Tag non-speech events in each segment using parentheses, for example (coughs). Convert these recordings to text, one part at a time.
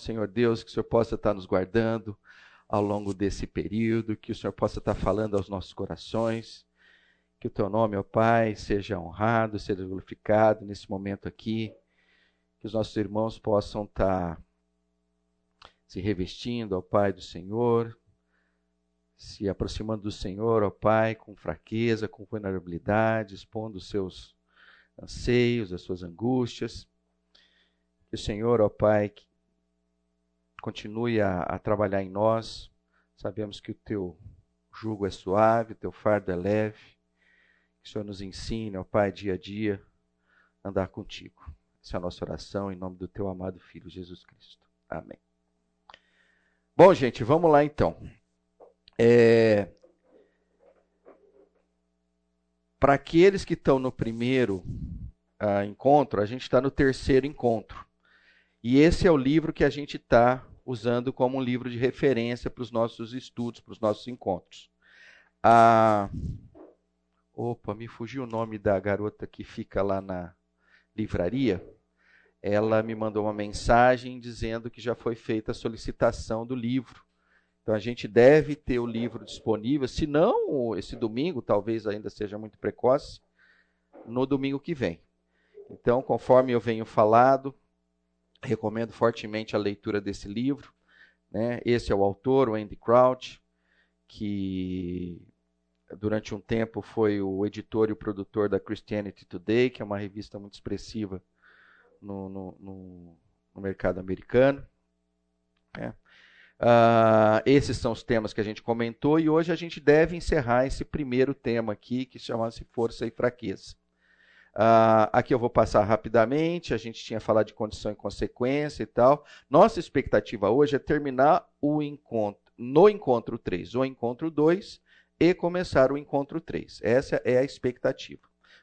Senhor Deus, que o Senhor possa estar nos guardando ao longo desse período, que o Senhor possa estar falando aos nossos corações, que o teu nome, ó Pai, seja honrado, seja glorificado nesse momento aqui, que os nossos irmãos possam estar se revestindo, ó Pai do Senhor, se aproximando do Senhor, ó Pai, com fraqueza, com vulnerabilidade, expondo os seus anseios, as suas angústias. Que o Senhor, ó Pai, continue a, a trabalhar em nós. Sabemos que o teu jugo é suave, o teu fardo é leve. Que o Senhor nos ensine, ó Pai, dia a dia, a andar contigo. Essa é a nossa oração em nome do teu amado Filho Jesus Cristo. Amém. Bom, gente, vamos lá então. É... Para aqueles que estão no primeiro uh, encontro, a gente está no terceiro encontro. E esse é o livro que a gente está usando como um livro de referência para os nossos estudos, para os nossos encontros. Ah, opa, me fugiu o nome da garota que fica lá na livraria. Ela me mandou uma mensagem dizendo que já foi feita a solicitação do livro. Então a gente deve ter o livro disponível, se não esse domingo, talvez ainda seja muito precoce, no domingo que vem. Então, conforme eu venho falado, Recomendo fortemente a leitura desse livro. Né? Esse é o autor, o Andy Crouch, que durante um tempo foi o editor e o produtor da Christianity Today, que é uma revista muito expressiva no, no, no, no mercado americano. Né? Uh, esses são os temas que a gente comentou e hoje a gente deve encerrar esse primeiro tema aqui, que chama-se Força e Fraqueza. Uh, aqui eu vou passar rapidamente. A gente tinha falado de condição e consequência e tal. Nossa expectativa hoje é terminar o encontro no encontro 3 ou encontro 2 e começar o encontro 3. Essa é a expectativa.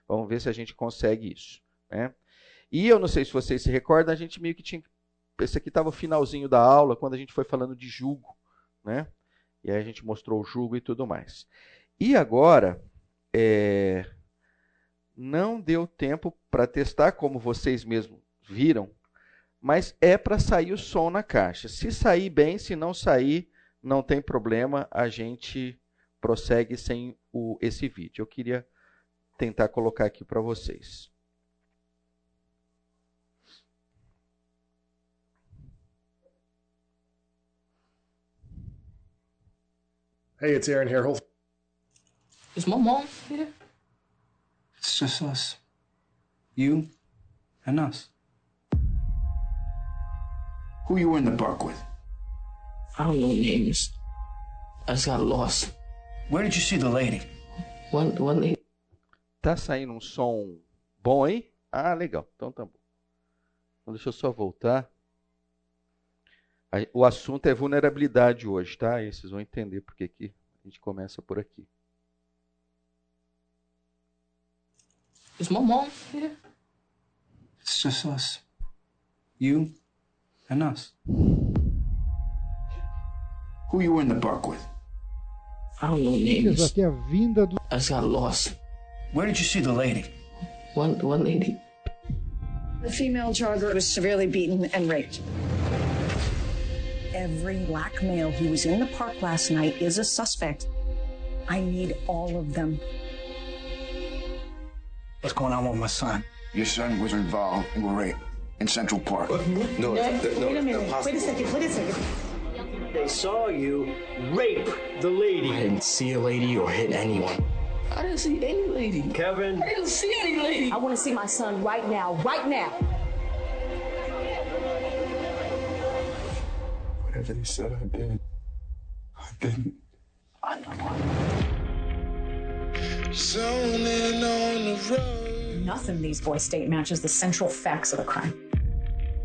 Vamos ver se a gente consegue isso. Né? E eu não sei se vocês se recordam, a gente meio que tinha. Esse aqui estava o finalzinho da aula, quando a gente foi falando de julgo. Né? E aí a gente mostrou o julgo e tudo mais. E agora, é, não deu tempo para testar, como vocês mesmos viram, mas é para sair o som na caixa. Se sair bem, se não sair, não tem problema, a gente prossegue sem o, esse vídeo. Eu queria tentar colocar aqui para vocês. Hey, it's Aaron here. Is my mom here? It's just us. You and us. Who you were in the park with? I don't know names. I just got lost. Where did you see the lady? One, one lady. Tá saindo um som bom aí? Ah, legal. Então tá bom. Então deixa eu só voltar. O assunto é vulnerabilidade hoje, tá? E vocês vão entender porque que a gente começa por aqui. Is my mom here? It's just us. You and us. Who you were in the park with? I don't know names. Aqui é a vinda do. I just got lost. Where did you see the lady? One, one lady. The female jogger was severely beaten and raped. Every black male who was in the park last night is a suspect. I need all of them. What's going on with my son? Your son was involved in a rape in Central Park. No, no, no, Wait a minute. Wait a second. Wait a second. They saw you rape the lady. I didn't see a lady or hit anyone. I didn't see any lady. Kevin. I didn't see any lady. I want to see my son right now. Right now. Whatever they said I did, I didn't. I know. Zoning on the road. Nothing these boys' state matches the central facts of the crime.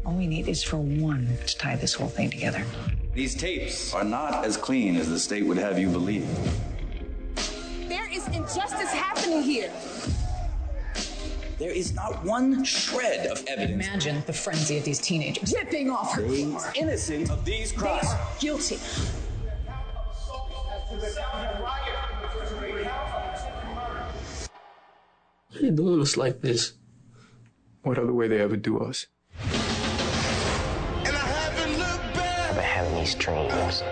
All we need is for one to tie this whole thing together. These tapes are not as clean as the state would have you believe. There is injustice happening here. There is not one shred of evidence. Imagine the frenzy of these teenagers. Ripping off her They clothes. are innocent of these They crimes. are guilty. Why are doing us like this? What other way they ever do us? And I haven't looked these dreams.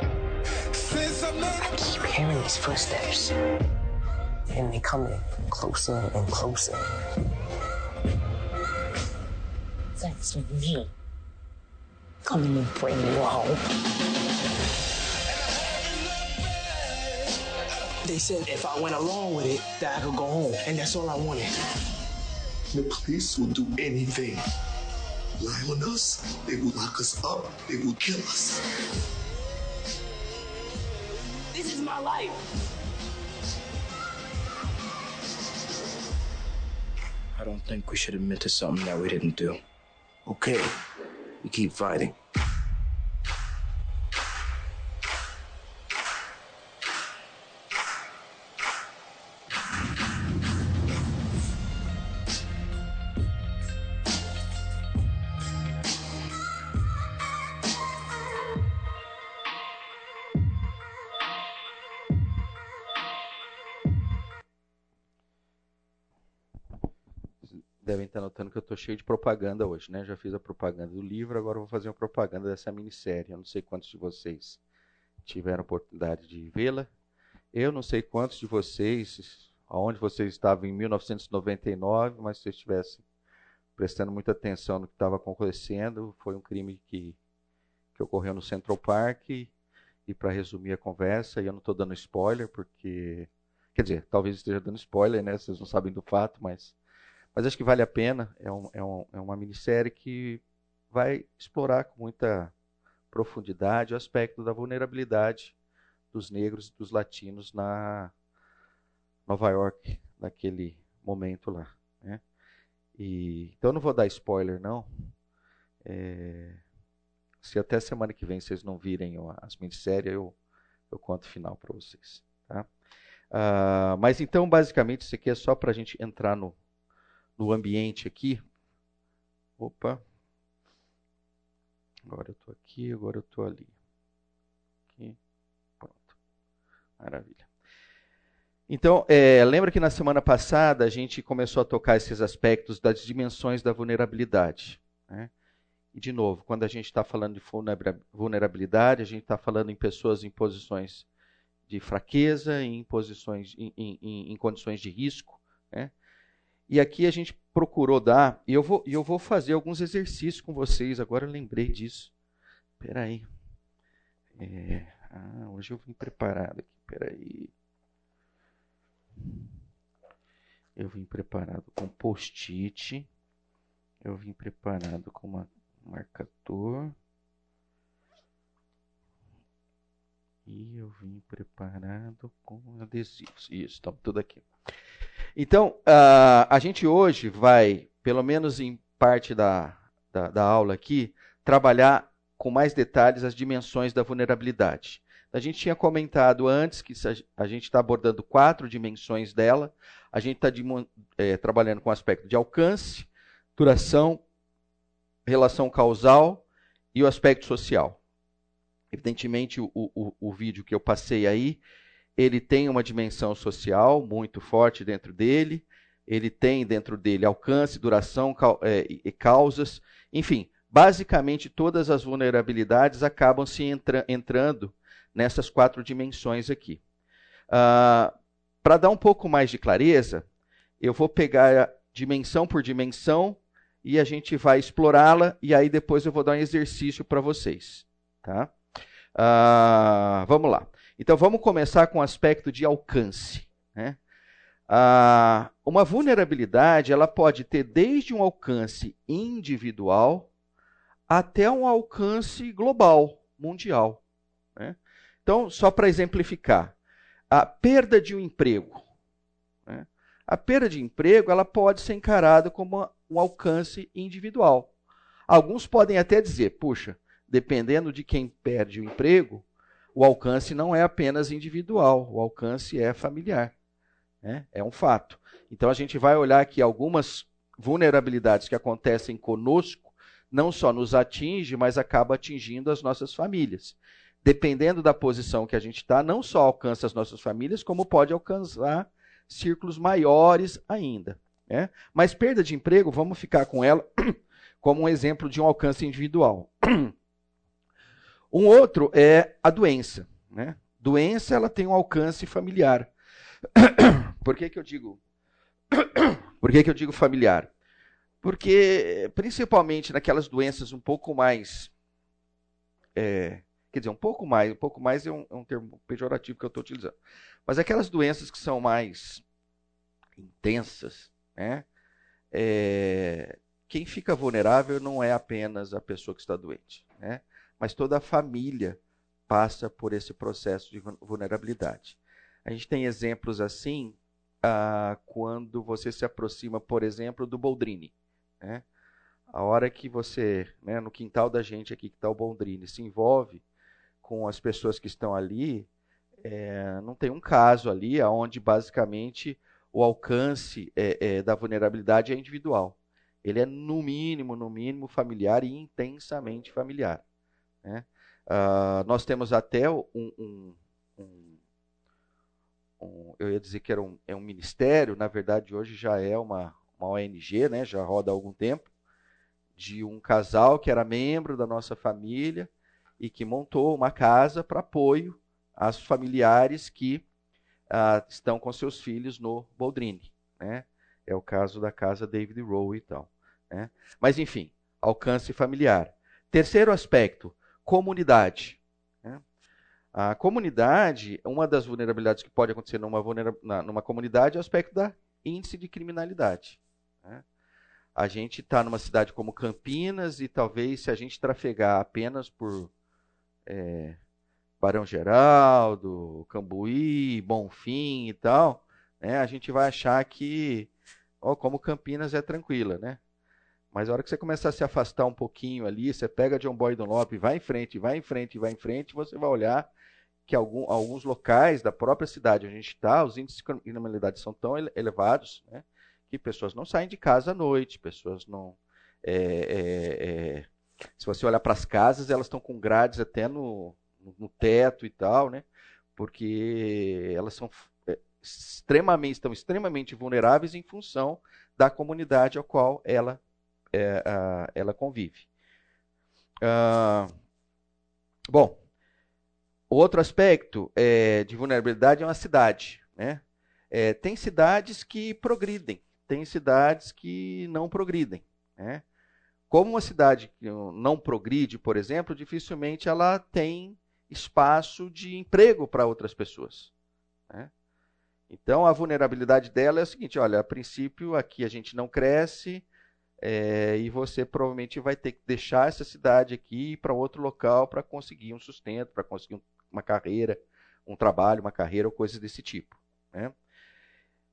I keep hearing these footsteps. And they coming closer and closer. That's me. Coming to bring you home. They said if I went along with it, that I could go home. And that's all I wanted. The police will do anything. Lie on us, they will lock us up, they will kill us. This is my life. I don't think we should admit to something that we didn't do. Okay, we keep fighting. Devem estar notando que eu estou cheio de propaganda hoje, né? Já fiz a propaganda do livro, agora vou fazer uma propaganda dessa minissérie. Eu não sei quantos de vocês tiveram oportunidade de vê-la. Eu não sei quantos de vocês, aonde vocês estavam em 1999, mas se vocês estivessem prestando muita atenção no que estava acontecendo, foi um crime que, que ocorreu no Central Park. E, e para resumir a conversa, e eu não estou dando spoiler, porque. Quer dizer, talvez esteja dando spoiler, né? Vocês não sabem do fato, mas mas acho que vale a pena. É, um, é, um, é uma minissérie que vai explorar com muita profundidade o aspecto da vulnerabilidade dos negros e dos latinos na Nova York, naquele momento lá. Né? E, então não vou dar spoiler, não. É, se até semana que vem vocês não virem as minisséries, eu, eu conto o final para vocês. Tá? Uh, mas então, basicamente, isso aqui é só para a gente entrar no, no ambiente aqui. Opa. Agora eu estou aqui, agora eu estou ali. Aqui. Pronto. Maravilha. Então, é, lembra que na semana passada a gente começou a tocar esses aspectos das dimensões da vulnerabilidade. Né? E, de novo, quando a gente está falando de vulnerabilidade, a gente está falando em pessoas em posições de fraqueza, em, posições, em, em, em condições de risco. Né? E aqui a gente procurou dar, e eu vou, eu vou fazer alguns exercícios com vocês, agora eu lembrei disso. Espera aí. É, ah, hoje eu vim preparado aqui, espera aí. Eu vim preparado com post-it. Eu vim preparado com uma, um marcador. E eu vim preparado com adesivos. Isso, está tudo aqui. Então, uh, a gente hoje vai, pelo menos em parte da, da, da aula aqui, trabalhar com mais detalhes as dimensões da vulnerabilidade. A gente tinha comentado antes que a gente está abordando quatro dimensões dela. A gente está é, trabalhando com o aspecto de alcance, duração, relação causal e o aspecto social. Evidentemente, o, o, o vídeo que eu passei aí ele tem uma dimensão social muito forte dentro dele, ele tem dentro dele alcance, duração é, e causas, enfim, basicamente todas as vulnerabilidades acabam se entra entrando nessas quatro dimensões aqui. Uh, Para dar um pouco mais de clareza, eu vou pegar dimensão por dimensão e a gente vai explorá-la e aí depois eu vou dar um exercício para vocês. Tá? Uh, vamos lá. Então vamos começar com o aspecto de alcance. Né? Ah, uma vulnerabilidade ela pode ter desde um alcance individual até um alcance global, mundial. Né? Então, só para exemplificar, a perda de um emprego. Né? A perda de emprego ela pode ser encarada como um alcance individual. Alguns podem até dizer, puxa, dependendo de quem perde o emprego, o alcance não é apenas individual, o alcance é familiar. Né? É um fato. Então a gente vai olhar que algumas vulnerabilidades que acontecem conosco não só nos atinge, mas acaba atingindo as nossas famílias. Dependendo da posição que a gente está, não só alcança as nossas famílias, como pode alcançar círculos maiores ainda. Né? Mas perda de emprego, vamos ficar com ela (clears throat) como um exemplo de um alcance individual. (clears throat) Um outro é a doença. Né? Doença ela tem um alcance familiar. (coughs) Por que, que eu digo? (coughs) Por que, que eu digo familiar? Porque, principalmente naquelas doenças um pouco mais. É, quer dizer, um pouco mais, um pouco mais é um, é um termo pejorativo que eu estou utilizando. Mas aquelas doenças que são mais intensas, né? É, quem fica vulnerável não é apenas a pessoa que está doente, né? Mas toda a família passa por esse processo de vulnerabilidade. A gente tem exemplos assim ah, quando você se aproxima, por exemplo, do Boldrini. Né? A hora que você, né, no quintal da gente aqui que está o Boldrini, se envolve com as pessoas que estão ali, é, não tem um caso ali onde basicamente o alcance é, é, da vulnerabilidade é individual. Ele é no mínimo, no mínimo familiar e intensamente familiar. Né? Uh, nós temos até um, um, um, um, eu ia dizer que era um, é um ministério, na verdade hoje já é uma, uma ONG, né? já roda há algum tempo, de um casal que era membro da nossa família e que montou uma casa para apoio às familiares que uh, estão com seus filhos no Boldrini. Né? É o caso da casa David Rowe e tal. Né? Mas, enfim, alcance familiar. Terceiro aspecto, comunidade. Né? A comunidade, uma das vulnerabilidades que pode acontecer numa, numa comunidade é o aspecto da índice de criminalidade. Né? A gente está numa cidade como Campinas e talvez se a gente trafegar apenas por é, Barão Geraldo, Cambuí, Bonfim e tal, né, a gente vai achar que, ó, como Campinas é tranquila, né? Mas a hora que você começar a se afastar um pouquinho ali, você pega John Boy Dunlop, vai em frente, vai em frente, vai em frente, você vai olhar que algum, alguns locais da própria cidade onde a gente está, os índices de criminalidade são tão elevados, né, que pessoas não saem de casa à noite, pessoas não... É, é, é, se você olhar para as casas, elas estão com grades até no, no teto e tal, né? Porque elas são é, extremamente, estão extremamente vulneráveis em função da comunidade a qual ela, é, a, ela convive. Ah, bom, outro aspecto é, de vulnerabilidade é uma cidade. Né? É, tem cidades que progridem, tem cidades que não progridem. Né? Como uma cidade que não progride, por exemplo, dificilmente ela tem espaço de emprego para outras pessoas. Né? Então, a vulnerabilidade dela é o seguinte: olha, a princípio aqui a gente não cresce é, e você provavelmente vai ter que deixar essa cidade aqui para outro local para conseguir um sustento, para conseguir uma carreira, um trabalho, uma carreira ou coisas desse tipo. Né?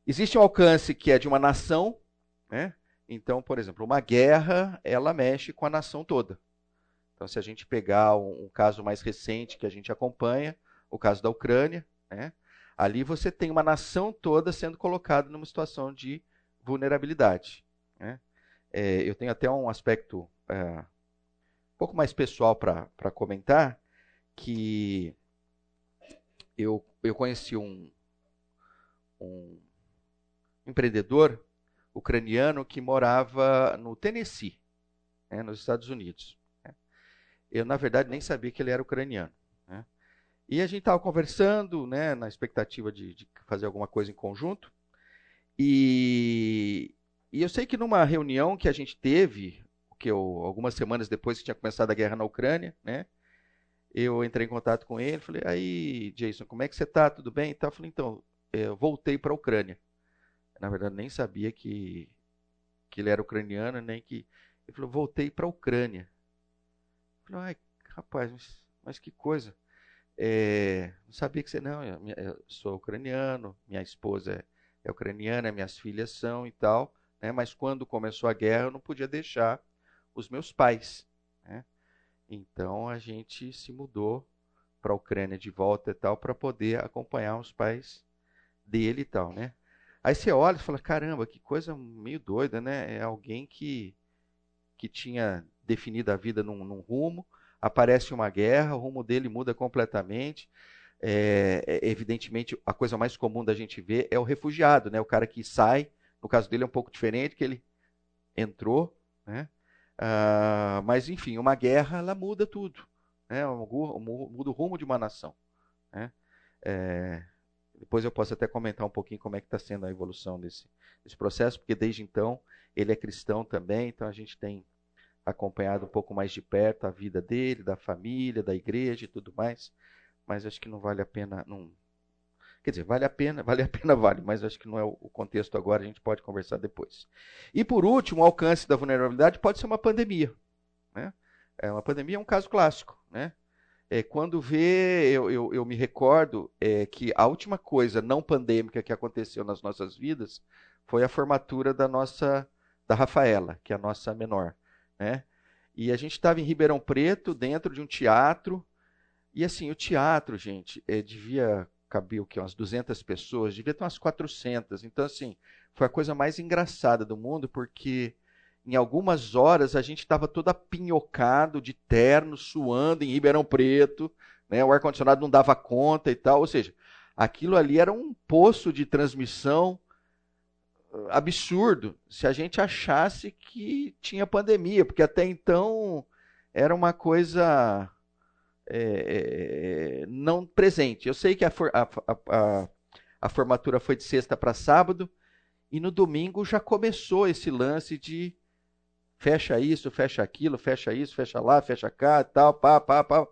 Existe um alcance que é de uma nação, né? então, por exemplo, uma guerra ela mexe com a nação toda. Então, se a gente pegar um, um caso mais recente que a gente acompanha, o caso da Ucrânia, né? ali você tem uma nação toda sendo colocada numa situação de vulnerabilidade. Né? É, eu tenho até um aspecto é, um pouco mais pessoal para comentar, que eu, eu conheci um, um empreendedor ucraniano que morava no Tennessee, né, nos Estados Unidos. Eu, na verdade, nem sabia que ele era ucraniano. Né? E a gente estava conversando, né, na expectativa de, de, fazer alguma coisa em conjunto. E, e, eu sei que numa reunião que a gente teve, que eu, algumas semanas depois que tinha começado a guerra na Ucrânia, né, eu entrei em contato com ele, falei, aí, Jason, como é que você está? Tudo bem? Então, eu falei, então, eu voltei para a Ucrânia. Na verdade, nem sabia que, que ele era ucraniano, nem que... Ele falou, voltei para a Ucrânia. Falei, ai, rapaz, mas, mas que coisa. É, não sabia que você não, eu, eu, sou ucraniano, minha esposa é, é ucraniana, minhas filhas são e tal, né? mas quando começou a guerra eu não podia deixar os meus pais. Né? Então a gente se mudou para a Ucrânia de volta e tal para poder acompanhar os pais dele e tal, né? Aí você olha e fala, caramba, que coisa meio doida, né? É alguém que, que tinha definida a vida num, num rumo, aparece uma guerra, o rumo dele muda completamente. É, é, evidentemente, a coisa mais comum da gente ver é o refugiado, né? o cara que sai. No caso dele é um pouco diferente, que ele entrou, né? Ah, mas enfim, uma guerra ela muda tudo. né? muda o rumo de uma nação. Né? É, depois eu posso até comentar um pouquinho como é que está sendo a evolução desse, desse processo, porque desde então ele é cristão também, então a gente tem acompanhado um pouco mais de perto a vida dele, da família, da igreja e tudo mais. Mas acho que não vale a pena. Não... Quer dizer, vale a pena, (laughs) vale a pena, vale, mas acho que não é o contexto agora, a gente pode conversar depois. E por último, o alcance da vulnerabilidade pode ser uma pandemia. Né? É, uma pandemia é um caso clássico. Né? É, quando vê, eu, eu, eu me recordo é, que a última coisa não pandêmica que aconteceu nas nossas vidas foi a formatura da nossa, da Rafaela, que é a nossa menor. Né? E a gente estava em Ribeirão Preto, dentro de um teatro, e assim, o teatro, gente, é, devia caber o quê? Umas 200 pessoas, devia ter umas 400. Então, assim, foi a coisa mais engraçada do mundo, porque em algumas horas a gente estava todo apinhocado, de terno, suando em Ribeirão Preto, né? o ar-condicionado não dava conta e tal. Ou seja, aquilo ali era um poço de transmissão absurdo se a gente achasse que tinha pandemia, porque até então era uma coisa é, não presente. Eu sei que a, a, a, a formatura foi de sexta para sábado, e no domingo já começou esse lance de fecha isso, fecha aquilo, fecha isso, fecha lá, fecha cá, tal, pá, pá, pá.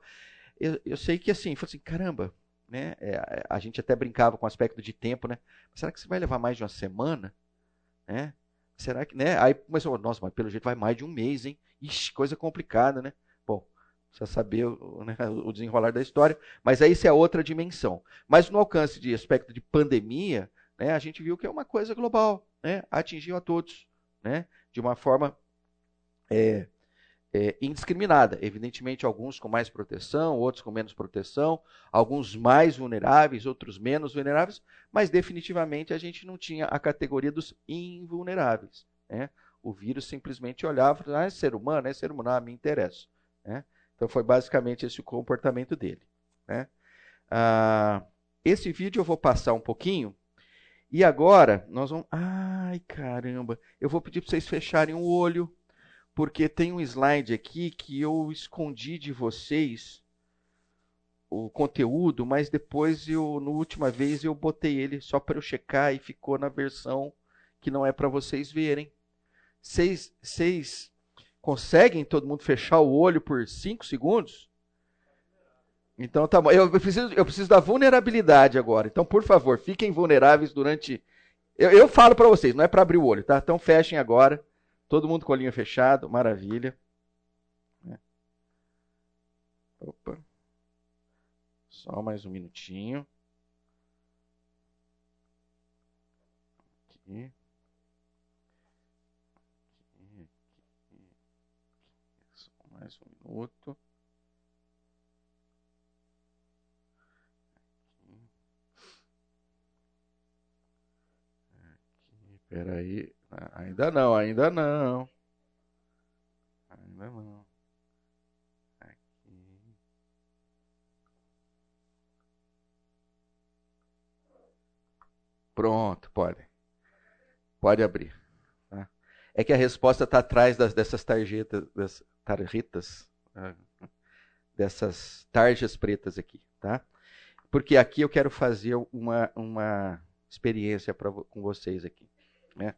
Eu, eu sei que assim, foi assim, caramba, né? É, a gente até brincava com o aspecto de tempo, né? Será que você vai levar mais de uma semana? Né? Será que, né? Aí começou, nossa, mas pelo jeito vai mais de um mês, hein? Ixi, coisa complicada, né? Precisa saber o, né, o desenrolar da história, mas aí isso é outra dimensão. Mas no alcance de aspecto de pandemia, né, a gente viu que é uma coisa global, né? Atingiu a todos, né? De uma forma é, é, indiscriminada. Evidentemente, alguns com mais proteção, outros com menos proteção, alguns mais vulneráveis, outros menos vulneráveis, mas definitivamente a gente não tinha a categoria dos invulneráveis. Né? O vírus simplesmente olhava ah, é ser humano, é ser humano, ah, me interessa. Né? Então foi basicamente esse o comportamento dele. Né? Ah, esse vídeo eu vou passar um pouquinho. E agora nós vamos. Ai, caramba! Eu vou pedir para vocês fecharem o olho porque tem um slide aqui que eu escondi de vocês o conteúdo, mas depois eu, na última vez, eu botei ele só para eu checar e ficou na versão que não é para vocês verem. Vocês conseguem todo mundo fechar o olho por 5 segundos? Então tá bom. Eu preciso, eu preciso da vulnerabilidade agora. Então, por favor, fiquem vulneráveis durante. Eu, eu falo para vocês, não é para abrir o olho, tá? Então fechem agora. Todo mundo com o olhinho fechado, maravilha. É. Opa. Só mais um minutinho. Aqui aqui. Só minuto. Espera aí. Ainda não, ainda não. Ainda não. Pronto, pode. Pode abrir. Tá? É que a resposta está atrás das, dessas tarjetas, das tarjetas, ah, (laughs) dessas tarjas pretas aqui, tá? Porque aqui eu quero fazer uma, uma experiência pra, com vocês aqui, né?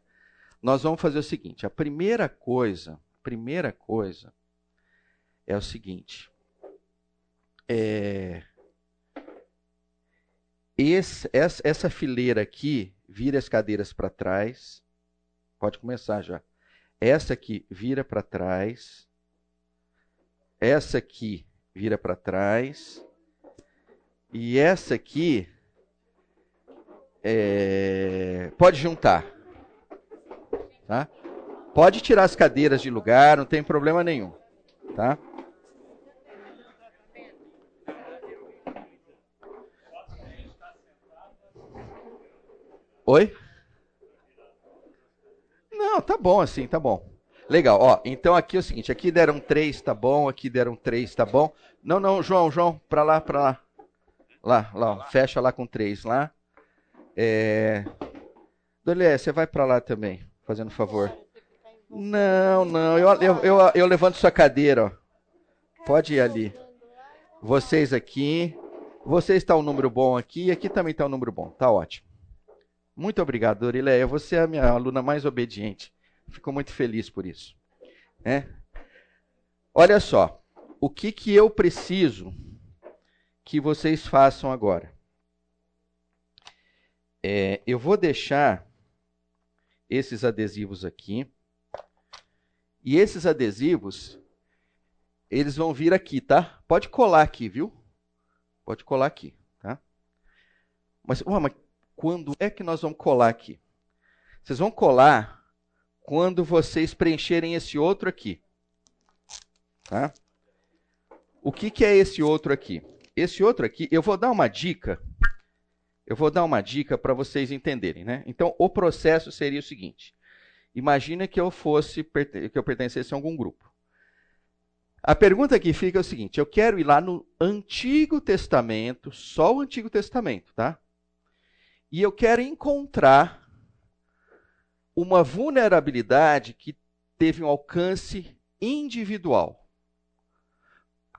Nós vamos fazer o seguinte: a primeira coisa, primeira coisa é o seguinte. É, esse, essa, essa fileira aqui vira as cadeiras para trás. Pode começar já. Essa aqui vira para trás. Essa aqui vira para trás. E essa aqui é, pode juntar. Tá? Pode tirar as cadeiras de lugar, não tem problema nenhum. Tá? Oi? Não, tá bom assim, tá bom. Legal, ó. Então aqui é o seguinte, aqui deram três, tá bom. Aqui deram três, tá bom. Não, não, João, João, pra lá, pra lá. Lá, lá, ó, fecha lá com três lá. É... Dolé, você vai pra lá também fazendo favor. Não, não, eu, eu, eu, eu levanto sua cadeira, ó. Pode ir ali. Vocês aqui. Você está um número bom aqui aqui também está um número bom. Tá ótimo. Muito obrigado, Dorileia. Você é a minha aluna mais obediente. Fico muito feliz por isso. É? Olha só. O que, que eu preciso que vocês façam agora? É, eu vou deixar esses adesivos aqui. E esses adesivos, eles vão vir aqui, tá? Pode colar aqui, viu? Pode colar aqui, tá? Mas, ué, mas quando é que nós vamos colar aqui? Vocês vão colar quando vocês preencherem esse outro aqui. Tá? O que, que é esse outro aqui? Esse outro aqui, eu vou dar uma dica. Eu vou dar uma dica para vocês entenderem, né? Então, o processo seria o seguinte: Imagina que eu fosse que eu pertencesse a algum grupo. A pergunta que fica é o seguinte: eu quero ir lá no Antigo Testamento, só o Antigo Testamento, tá? E eu quero encontrar uma vulnerabilidade que teve um alcance individual.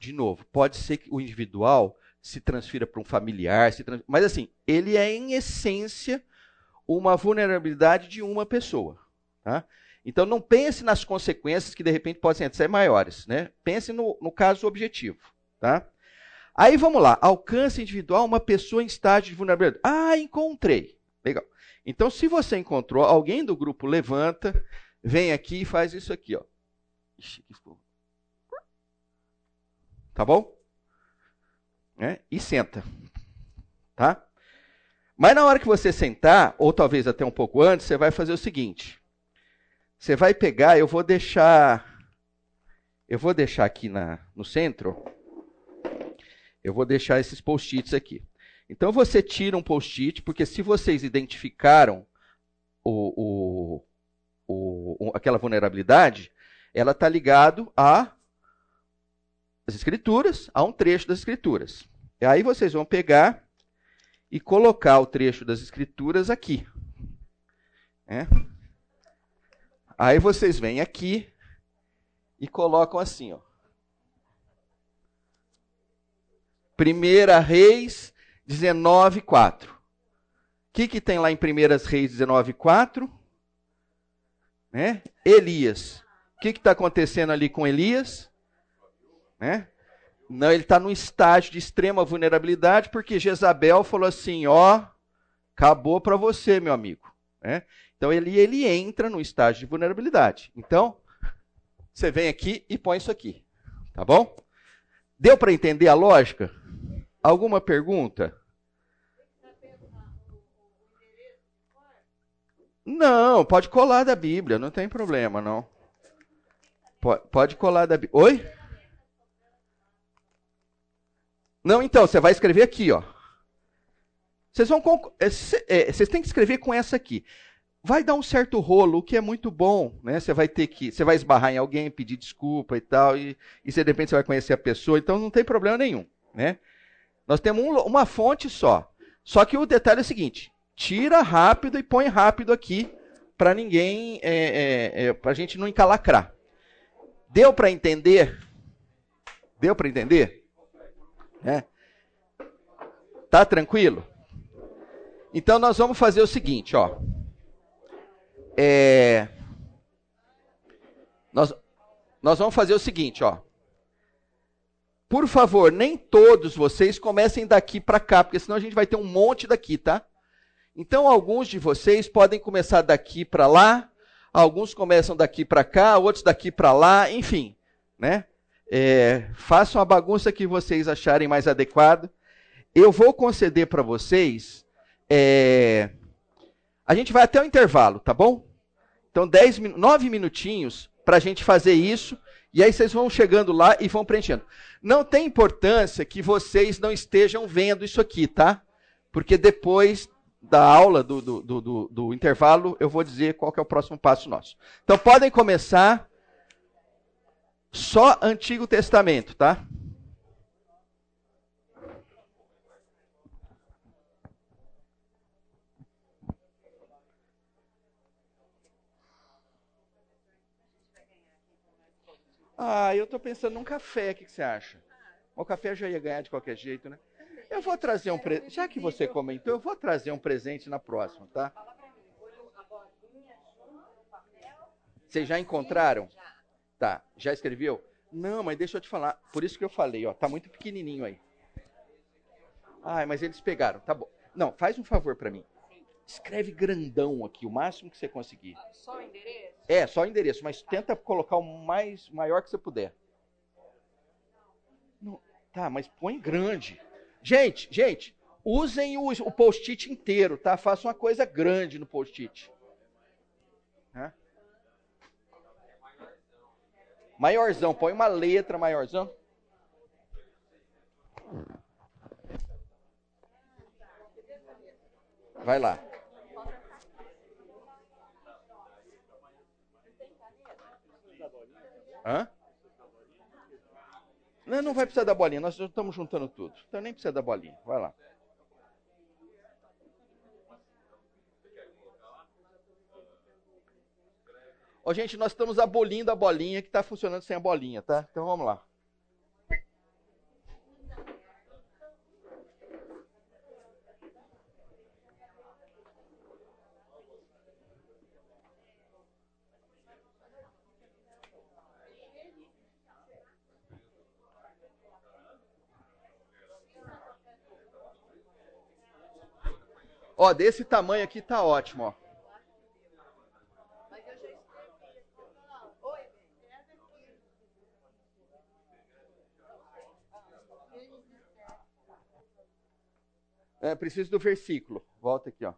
De novo, pode ser que o individual se transfira para um familiar, trans... mas assim, ele é em essência uma vulnerabilidade de uma pessoa. Tá? Então não pense nas consequências que de repente podem ser maiores. Né? Pense no, no caso objetivo. Tá? Aí vamos lá. Alcance individual, uma pessoa em estágio de vulnerabilidade. Ah, encontrei. Legal. Então, se você encontrou, alguém do grupo levanta, vem aqui e faz isso aqui. Ó. Ixi, tá bom? É, e senta. Tá? Mas na hora que você sentar, ou talvez até um pouco antes, você vai fazer o seguinte. Você vai pegar, eu vou deixar. Eu vou deixar aqui na, no centro. Eu vou deixar esses post-its aqui. Então você tira um post-it, porque se vocês identificaram o, o, o, aquela vulnerabilidade, ela está ligado a as escrituras, a um trecho das escrituras. E aí vocês vão pegar e colocar o trecho das escrituras aqui. É? Aí vocês vêm aqui e colocam assim, ó. Primeira Reis 19, 4. O que, que tem lá em Primeiras Reis 19, 4? Né? Elias. O que está acontecendo ali com Elias? Né? Não, ele está num estágio de extrema vulnerabilidade, porque Jezabel falou assim: ó, acabou para você, meu amigo. Né? Então ele, ele entra no estágio de vulnerabilidade. Então, você vem aqui e põe isso aqui. Tá bom? Deu para entender a lógica? Alguma pergunta? Não, pode colar da Bíblia, não tem problema, não. Pode, colar da Bíblia. Oi? Não, então, você vai escrever aqui, ó. Vocês vão. É, é, vocês têm que escrever com essa aqui vai dar um certo rolo, o que é muito bom, né? Você vai ter que, você vai esbarrar em alguém, pedir desculpa e tal, e, e você, de repente você vai conhecer a pessoa, então não tem problema nenhum, né? Nós temos um, uma fonte só. Só que o detalhe é o seguinte: tira rápido e põe rápido aqui para ninguém, é, é, é para a gente não encalacrar. Deu para entender? Deu para entender? É. Tá tranquilo? Então nós vamos fazer o seguinte, ó. É, nós, nós vamos fazer o seguinte, ó. Por favor, nem todos vocês comecem daqui para cá, porque senão a gente vai ter um monte daqui, tá? Então, alguns de vocês podem começar daqui para lá, alguns começam daqui para cá, outros daqui para lá, enfim, né? É, façam a bagunça que vocês acharem mais adequado. Eu vou conceder para vocês. É, a gente vai até o intervalo, tá bom? Então, dez, nove minutinhos para a gente fazer isso. E aí vocês vão chegando lá e vão preenchendo. Não tem importância que vocês não estejam vendo isso aqui, tá? Porque depois da aula, do, do, do, do intervalo, eu vou dizer qual é o próximo passo nosso. Então podem começar só Antigo Testamento, tá? Ah, eu estou pensando num café, o que, que, você acha? O café já ia ganhar de qualquer jeito, né? Eu vou trazer um presente. Já que você comentou, eu vou trazer um presente na próxima, tá? Vocês já encontraram? Tá. Já escreveu? Não, mas deixa eu te falar. Por isso que eu falei, ó. Tá muito pequenininho aí. Ai, mas eles pegaram. Tá bom. Não, faz um favor para mim. Escreve grandão aqui, o máximo que você conseguir. Só o endereço? É, só o endereço, mas tenta colocar o mais maior que você puder. Não, tá, mas põe grande. Gente, gente, usem o, o post-it inteiro, tá? Faça uma coisa grande no post-it. Maiorzão, põe uma letra maiorzão. Vai lá. Hã? Não, não vai precisar da bolinha, nós estamos juntando tudo. Então nem precisa da bolinha. Vai lá. Ó, gente, nós estamos abolindo a bolinha que está funcionando sem a bolinha, tá? Então vamos lá. Ó, desse tamanho aqui tá ótimo, ó. É, preciso do versículo. Volta aqui, ó.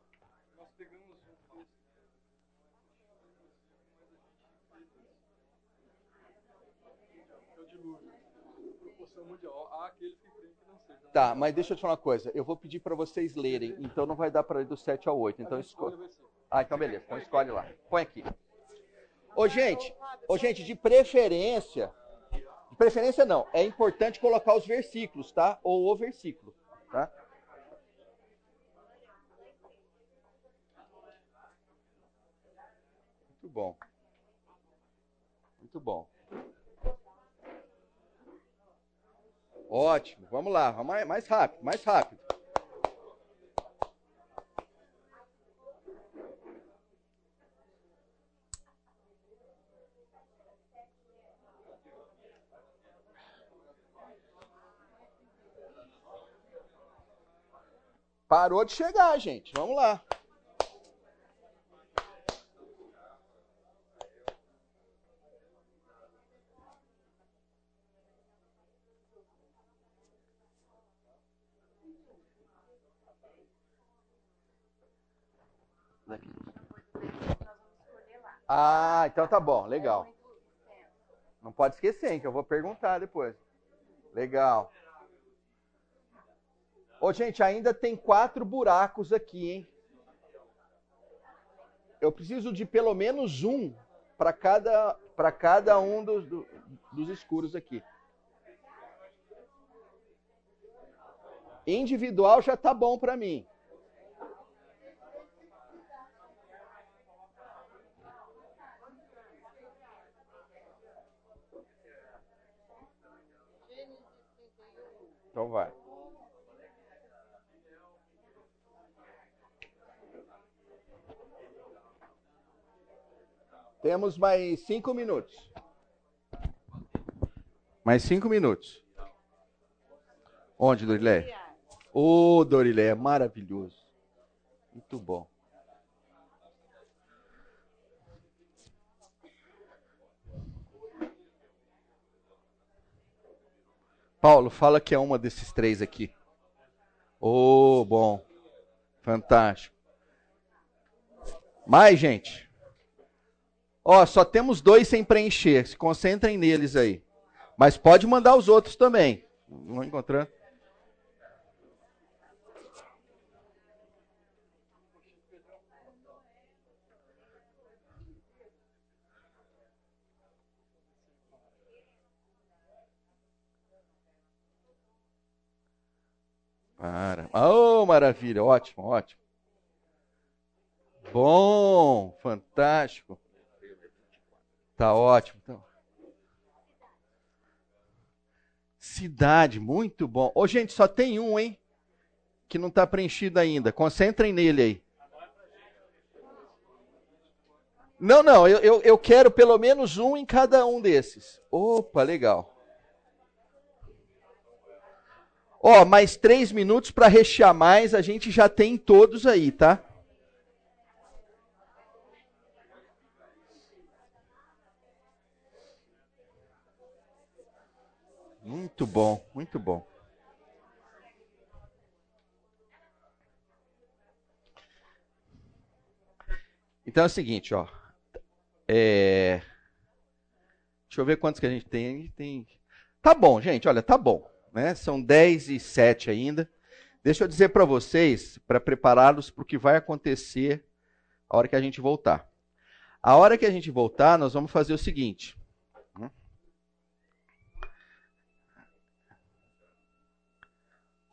Tá, mas deixa eu te falar uma coisa. Eu vou pedir para vocês lerem, então não vai dar para ler do 7 ao 8. Então escolhe. Ah, então beleza. Então escolhe lá. Põe aqui. Ô, gente, ô, gente, de preferência. De preferência não. É importante colocar os versículos, tá? Ou o versículo, tá? Muito bom. Muito bom. Ótimo. Vamos lá. Vamos mais rápido, mais rápido. Parou de chegar, gente. Vamos lá. Ah, então tá bom, legal. Não pode esquecer, hein, que eu vou perguntar depois. Legal. Ô, gente, ainda tem quatro buracos aqui, hein? Eu preciso de pelo menos um para cada, para cada um dos, dos escuros aqui. Individual já tá bom para mim. Então vai. Temos mais cinco minutos. Mais cinco minutos. Onde, Dorilé? Ô, oh, Dorilé, maravilhoso. Muito bom. Paulo, fala que é uma desses três aqui. Oh, bom. Fantástico. Mais, gente. Ó, só temos dois sem preencher. Se concentrem neles aí. Mas pode mandar os outros também. Vamos encontrando. Para. Oh, maravilha, ótimo, ótimo. Bom, fantástico. Tá ótimo. Então. Cidade, muito bom. Ô, gente, só tem um, hein? Que não está preenchido ainda. Concentrem nele aí. Não, não, eu, eu, eu quero pelo menos um em cada um desses. Opa, legal. Ó, mais três minutos para rechear mais, a gente já tem todos aí, tá? Muito bom, muito bom. Então é o seguinte, ó. É... Deixa eu ver quantos que a gente tem. tem. Tá bom, gente, olha, tá bom. Né? São 10 e 7 ainda. Deixa eu dizer para vocês, para prepará-los para o que vai acontecer a hora que a gente voltar. A hora que a gente voltar, nós vamos fazer o seguinte.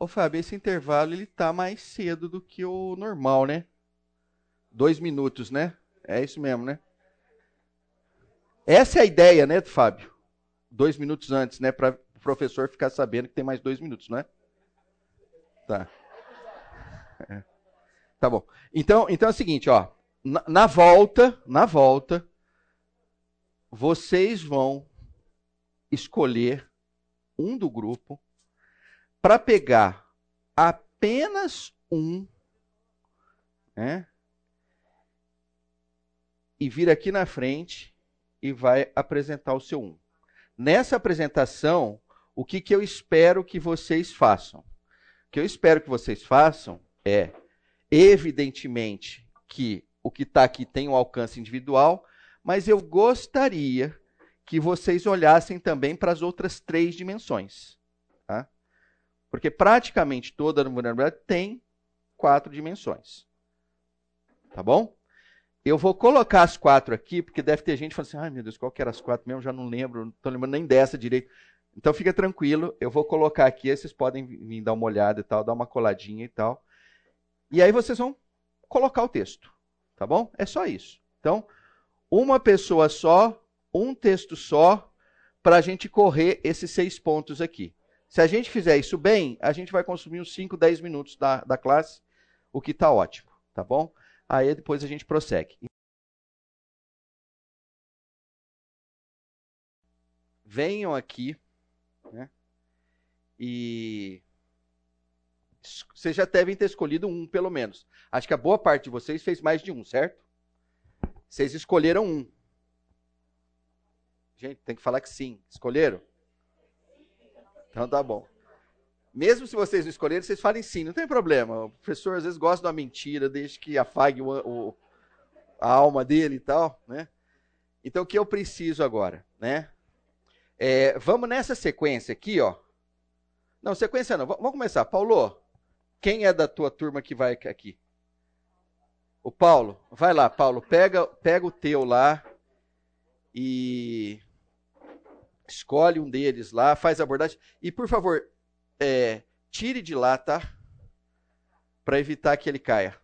Ô Fábio, esse intervalo ele tá mais cedo do que o normal, né? Dois minutos, né? É isso mesmo, né? Essa é a ideia, né, Fábio? Dois minutos antes, né? Para o professor ficar sabendo que tem mais dois minutos, não é? Tá. É. Tá bom. Então, então é o seguinte, ó. Na, na volta, na volta, vocês vão escolher um do grupo para pegar apenas um, né? E vir aqui na frente e vai apresentar o seu um. Nessa apresentação, o que, que eu espero que vocês façam? O que eu espero que vocês façam é, evidentemente, que o que está aqui tem um alcance individual, mas eu gostaria que vocês olhassem também para as outras três dimensões. Porque praticamente toda a vulnerabilidade tem quatro dimensões. Tá bom? Eu vou colocar as quatro aqui, porque deve ter gente falando assim, ai meu Deus, qual que era as quatro mesmo? Já não lembro, não estou lembrando nem dessa direito. Então fica tranquilo, eu vou colocar aqui, vocês podem vir dar uma olhada e tal, dar uma coladinha e tal. E aí vocês vão colocar o texto, tá bom? É só isso. Então, uma pessoa só, um texto só, para a gente correr esses seis pontos aqui. Se a gente fizer isso bem, a gente vai consumir uns 5, 10 minutos da, da classe, o que está ótimo, tá bom? Aí depois a gente prossegue. Venham aqui, né? E vocês já devem ter escolhido um, pelo menos. Acho que a boa parte de vocês fez mais de um, certo? Vocês escolheram um. Gente, tem que falar que sim. Escolheram? Então tá bom. Mesmo se vocês não escolherem, vocês falem sim, não tem problema. O professor às vezes gosta de uma mentira, desde que afague o, o, a alma dele e tal, né? Então o que eu preciso agora, né? É, vamos nessa sequência aqui, ó. Não, sequência não. Vamos começar. Paulo, quem é da tua turma que vai aqui? O Paulo. Vai lá, Paulo. Pega, pega o teu lá e escolhe um deles lá, faz a abordagem. E, por favor, é, tire de lá, tá? Para evitar que ele caia.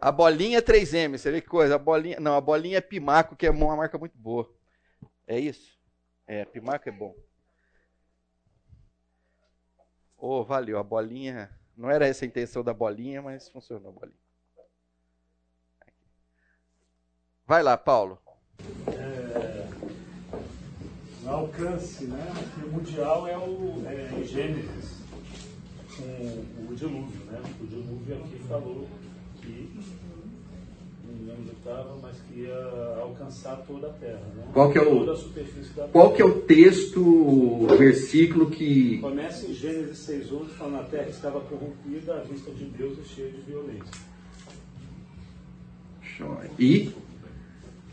A bolinha é 3M, você vê que coisa? A bolinha, não, a bolinha é Pimaco, que é uma marca muito boa. É isso? É, Pimaco é bom. Oh, valeu, a bolinha. Não era essa a intenção da bolinha, mas funcionou a bolinha. Vai lá, Paulo. É, no alcance, né? O mundial é o é, Gênesis, com o dilúvio, né? O dilúvio aqui falou lembro onde estava, mas que ia alcançar toda a terra, né? Qual que é o, qual que é o texto, o versículo que... Começa em Gênesis 6.1, falando a terra estava corrompida à vista de Deus e cheia de violência. E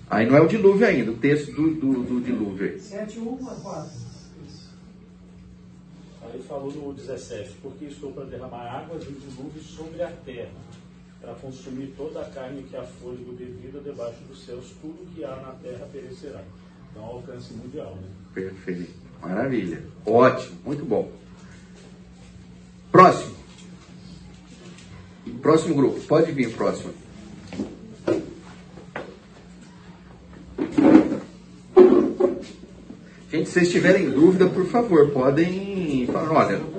Aí não é o dilúvio ainda, o texto do, do, do dilúvio aí. 7, 1 a 4. Aí falou no 17, porque estou para derramar águas de dilúvio sobre a terra, para consumir toda a carne que a fôlego devido debaixo dos céus, tudo que há na terra perecerá. Então, alcance mundial. Né? Perfeito. Maravilha. Ótimo. Muito bom. Próximo. Próximo grupo. Pode vir próximo. Gente, se vocês tiverem dúvida, por favor, podem falar, olha,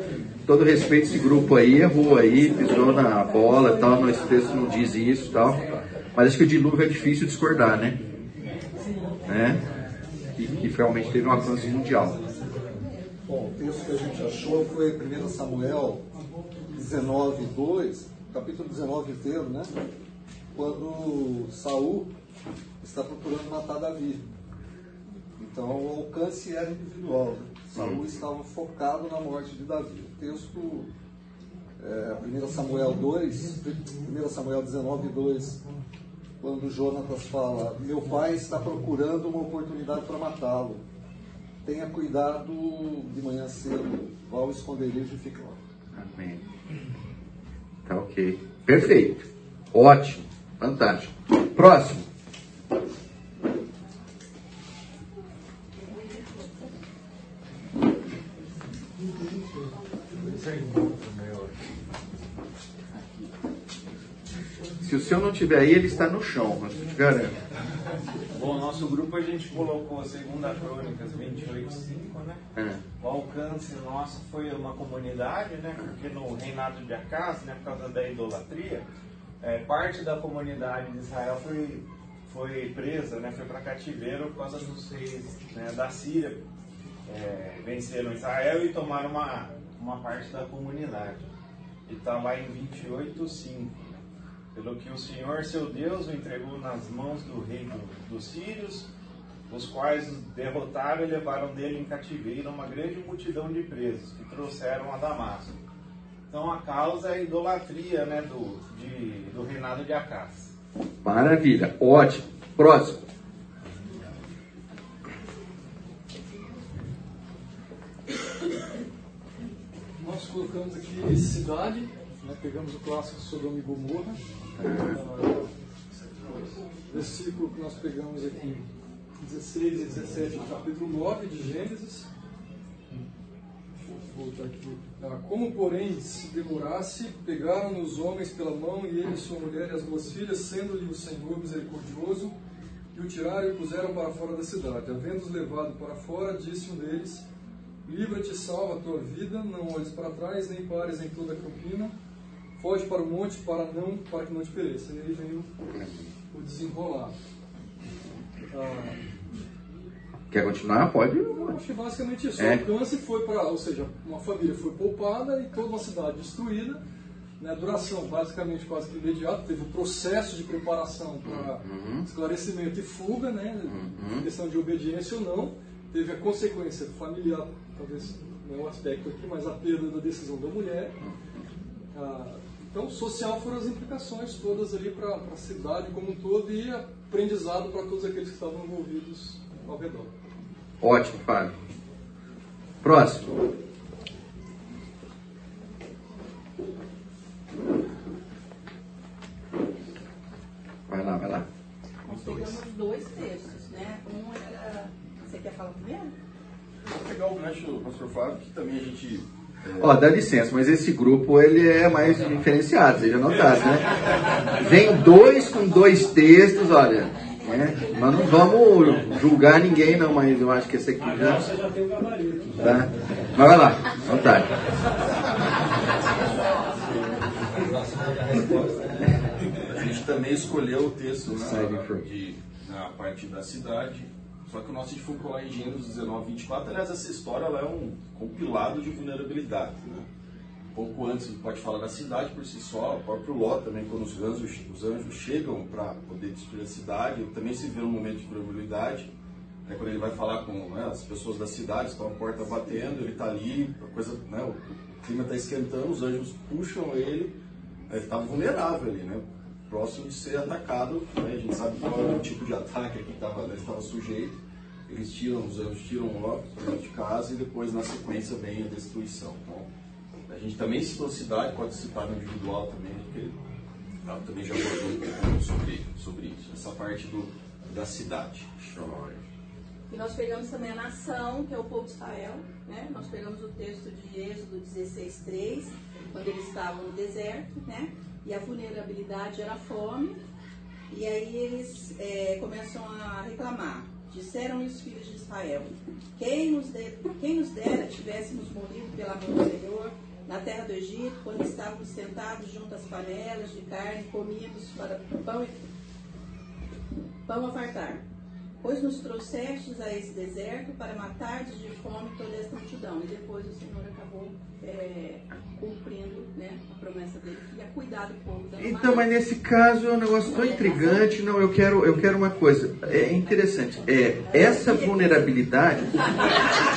todo respeito esse grupo aí, errou aí, pisou na bola tal, nosso texto não diz isso tal. Mas acho que o dilúvio é difícil discordar, né? né? E que realmente teve um alcance mundial. Bom, o texto que a gente achou foi 1 Samuel 19, 2, capítulo 19 inteiro, né? Quando Saul está procurando matar Davi. Então o alcance era individual. Né? Saul estava focado na morte de Davi. O texto é, 1 Samuel 2, 1 Samuel 19, 2, quando Jonatas fala, meu pai está procurando uma oportunidade para matá-lo. Tenha cuidado de manhã cedo, vá ao esconderijo e fique lá. Amém. Tá ok. Perfeito. Ótimo. Fantástico. Próximo. Se o seu não tiver aí, ele está no chão, mas eu te garanto. Bom, nosso grupo a gente colocou a segunda Crônicas 28.5, né? É. O alcance nosso foi uma comunidade, né? Porque no reinado de Acas, né, por causa da idolatria, é, parte da comunidade de Israel foi, foi presa, né? Foi para cativeiro por causa dos reis né, da Síria. É, venceram Israel e tomaram uma, uma parte da comunidade. E está lá em 28.5 pelo que o Senhor seu Deus o entregou nas mãos do rei do, dos sírios, os quais o derrotaram e levaram dele em cativeiro uma grande multidão de presos que trouxeram a Damasco. Então a causa é a idolatria né, do, de, do reinado de Acás. Maravilha, ótimo. Próximo. Nós colocamos aqui cidade, né, pegamos o clássico Sodoma e Gomorra, versículo que nós pegamos aqui, 16 e 17 do capítulo 9 de Gênesis. Voltar aqui. Ah, como, porém, se demorasse, pegaram os homens pela mão, e ele, sua mulher e as duas filhas, sendo-lhe o Senhor misericordioso, e o tiraram e o puseram para fora da cidade. Havendo-os levado para fora, disse um deles: Livra-te, salva a tua vida, não olhes para trás, nem pares em toda a campina, foge para o monte para não para que não te pereça. E aí vem o, o desenrolar. Ah, Quer continuar? Pode. eu acho que basicamente isso. É. O alcance foi para, ou seja, uma família foi poupada e toda uma cidade destruída. Né, duração basicamente quase que imediata, teve o processo de preparação para Uhum. esclarecimento e fuga, né, questão de obediência ou não, teve a consequência familiar, talvez não é um aspecto aqui, mas a perda da decisão da mulher. Ah, então, social foram as implicações todas ali para a cidade como um todo e aprendizado para todos aqueles que estavam envolvidos ao redor. Ótimo, Fábio. Próximo. Vai lá, vai lá. Nós pegamos dois textos, né? Um era. Você quer falar primeiro? Vou pegar o gancho, pastor Fábio, que também a gente. Ó, dá licença, mas esse grupo ele é mais diferenciado, vocês já notaram, né? Vem dois com dois textos, olha. Né? Nós não vamos julgar ninguém, não, mas eu acho que esse aqui já. Você já tem o gabarito. Tá? Mas vai lá, vontade. A gente também escolheu o texto Segue, né, de, na parte da cidade. Só que o nosso foi colar em Gênesis 19, 24. Aliás, essa história é um compilado de vulnerabilidade. Né? Pouco antes, pode falar da cidade por si só, o próprio Ló também, quando os anjos, os anjos chegam para poder destruir a cidade, também se vê um momento de vulnerabilidade. É quando ele vai falar com né, as pessoas da cidade, estão a porta batendo, ele está ali, a coisa, né, o, clima está esquentando, os anjos puxam ele, ele estava vulnerável ali, né? Próximo de ser atacado, né? A gente sabe qual é o tipo de ataque que estava, ele estava sujeito. Eles tiram, os anjos tiram o dentro de casa e depois na sequência vem a destruição. Então, a gente também citou cidade, pode citar no individual também, porque ela também já abordou um pouco sobre, sobre isso, essa parte do, da cidade. E nós pegamos também a nação, que é o povo de Israel. Né? Nós pegamos o texto de Êxodo 16,3, quando eles estavam no deserto, né? E a vulnerabilidade era a fome. E aí eles é, começam a reclamar. Disseram os filhos de Israel: quem nos, de, quem nos dera tivéssemos morrido pela mão do Senhor na terra do Egito, quando estávamos sentados junto às panelas de carne, comíamos para pão, e, pão a fartar. Pois nos trouxestes a esse deserto para matar de fome toda esta multidão. E depois o Senhor acabou é, cumprindo né, a promessa dele, que ia cuidar do povo. Então, mas nesse caso é um negócio tão intrigante. Não, eu quero, eu quero uma coisa. É interessante. É, essa vulnerabilidade. (laughs)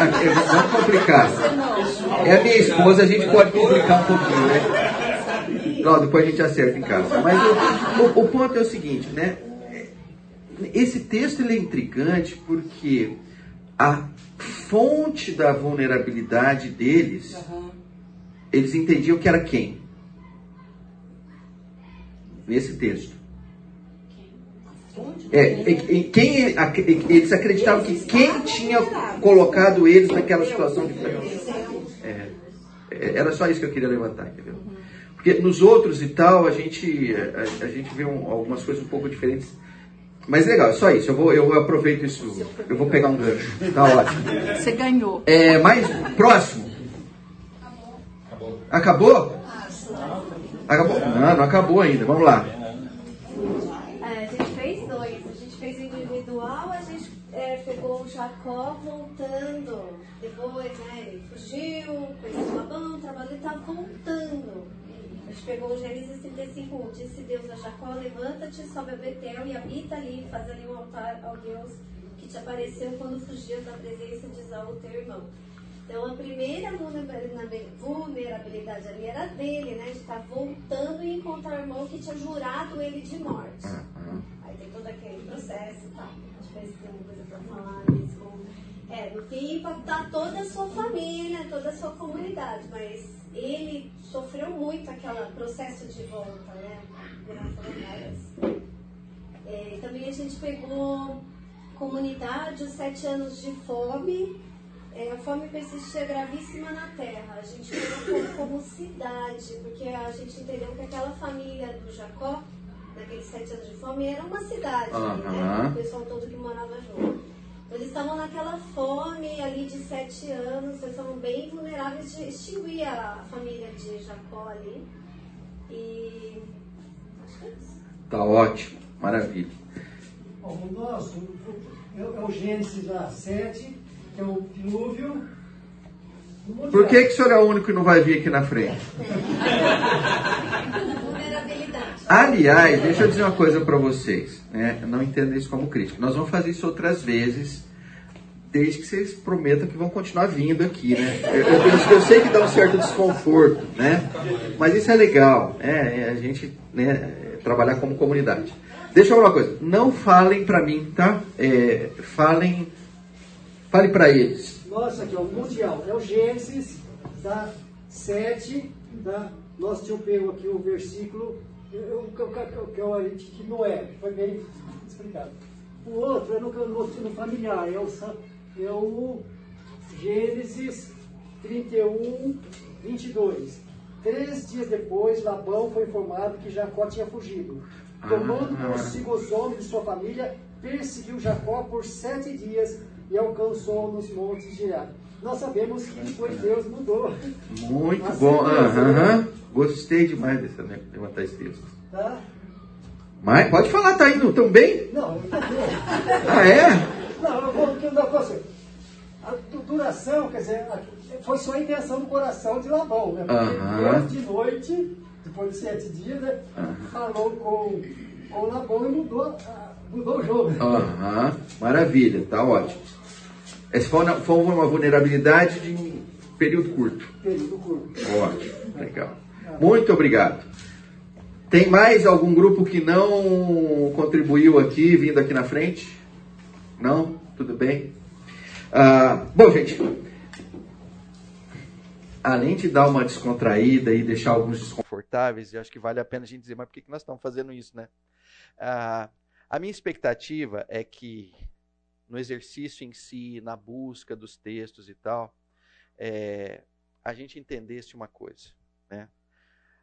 É, é, vamos complicar. É a minha esposa, a gente pode complicar um pouquinho, né? Não, depois a gente acerta em casa. Mas o, o, o ponto é o seguinte, né? Esse texto ele é intrigante porque a fonte da vulnerabilidade deles, uhum. eles entendiam que era quem? Nesse texto. É, quem, eles acreditavam que quem tinha colocado eles naquela situação de é, é, Era só isso que eu queria levantar, entendeu? Porque nos outros e tal, a gente, a, a gente vê um, algumas coisas um pouco diferentes mas legal, só isso. Eu vou, eu aproveito isso. Eu vou pegar um gancho. Tá ótimo. Você ganhou. É, mais próximo. Acabou? Acabou? Não, não acabou ainda. Vamos lá. É, a gente fez dois. A gente fez individual, a gente é, pegou o Jacó voltando. Depois, né, ele fugiu, fez o Labão, trabalhou e tá voltando. Gente pegou o Gênesis 35, disse Deus a Jacó, levanta-te, sobe a Betel e habita ali, faz ali um altar ao Deus que te apareceu quando fugias da presença de Isaú, teu irmão. Então a primeira vulnerabilidade ali era dele, né? De estar voltando e encontrar o irmão que tinha jurado ele de morte. Aí tem todo aquele processo, tá? A gente vai ter uma coisa para falar nisso. É, no fim impactar toda a sua família, toda a sua comunidade, mas ele sofreu muito aquele processo de volta, né? É, também a gente pegou comunidade, os sete anos de fome. É, a fome persistia gravíssima na terra. A gente colocou como cidade, porque a gente entendeu que aquela família do Jacó, naqueles sete anos de fome, era uma cidade, uhum. né? O pessoal todo que morava junto. Eles estavam naquela fome ali de sete anos, eles estavam bem vulneráveis de extinguir a família de Jacó ali. E acho que é isso. Tá ótimo, maravilha. Bom, o nosso é, o Gênesis lá 7, que é o dilúvio. Por que, que o senhor é o único que não vai vir aqui na frente? Aliás, deixa eu dizer uma coisa para vocês. Né? Não entenda isso como crítica. Nós vamos fazer isso outras vezes, desde que vocês prometam que vão continuar vindo aqui. Né? Eu, eu, eu sei que dá um certo desconforto, né? mas isso é legal. Né? É a gente né, trabalhar como comunidade. Deixa eu falar uma coisa. Não falem para mim, tá? É, falem, fale para eles nossa, aqui, ó, o Mundial. É o Gênesis, tá? 7, tá? Nós tínhamos pego aqui o versículo que é que Noé, que foi bem explicado. O outro é no, no, no familiar, é o, é o Gênesis 31, 22. Três dias depois, Labão foi informado que Jacó tinha fugido. Tomando ah, consigo os homens de sua família, perseguiu Jacó por sete dias e alcançou nos montes de Ar. Nós sabemos que foi Deus mudou. Muito bom. Uhum. Gostei demais desse levantar esse texto. Tá? Mas pode falar, tá indo tão bem? Não, eu não Ah, é? Não, eu vou porque um negócio. A duração, quer dizer, foi só a intenção do coração de Labão, né? Porque Deus de noite, depois de sete dias, né, falou com, com Labão e mudou, mudou o jogo. Aham, maravilha, tá ótimo. Essa foi uma, foi uma vulnerabilidade de período curto. Período curto. Ótimo, legal. Muito obrigado. Tem mais algum grupo que não contribuiu aqui, vindo aqui na frente? Não? Tudo bem? Ah, bom, gente, além de dar uma descontraída e deixar alguns desconfortáveis, eu acho que vale a pena a gente dizer, mas por que, que nós estamos fazendo isso, né? Ah, a minha expectativa é que no exercício em si, na busca dos textos e tal, é, a gente entendesse uma coisa. Né?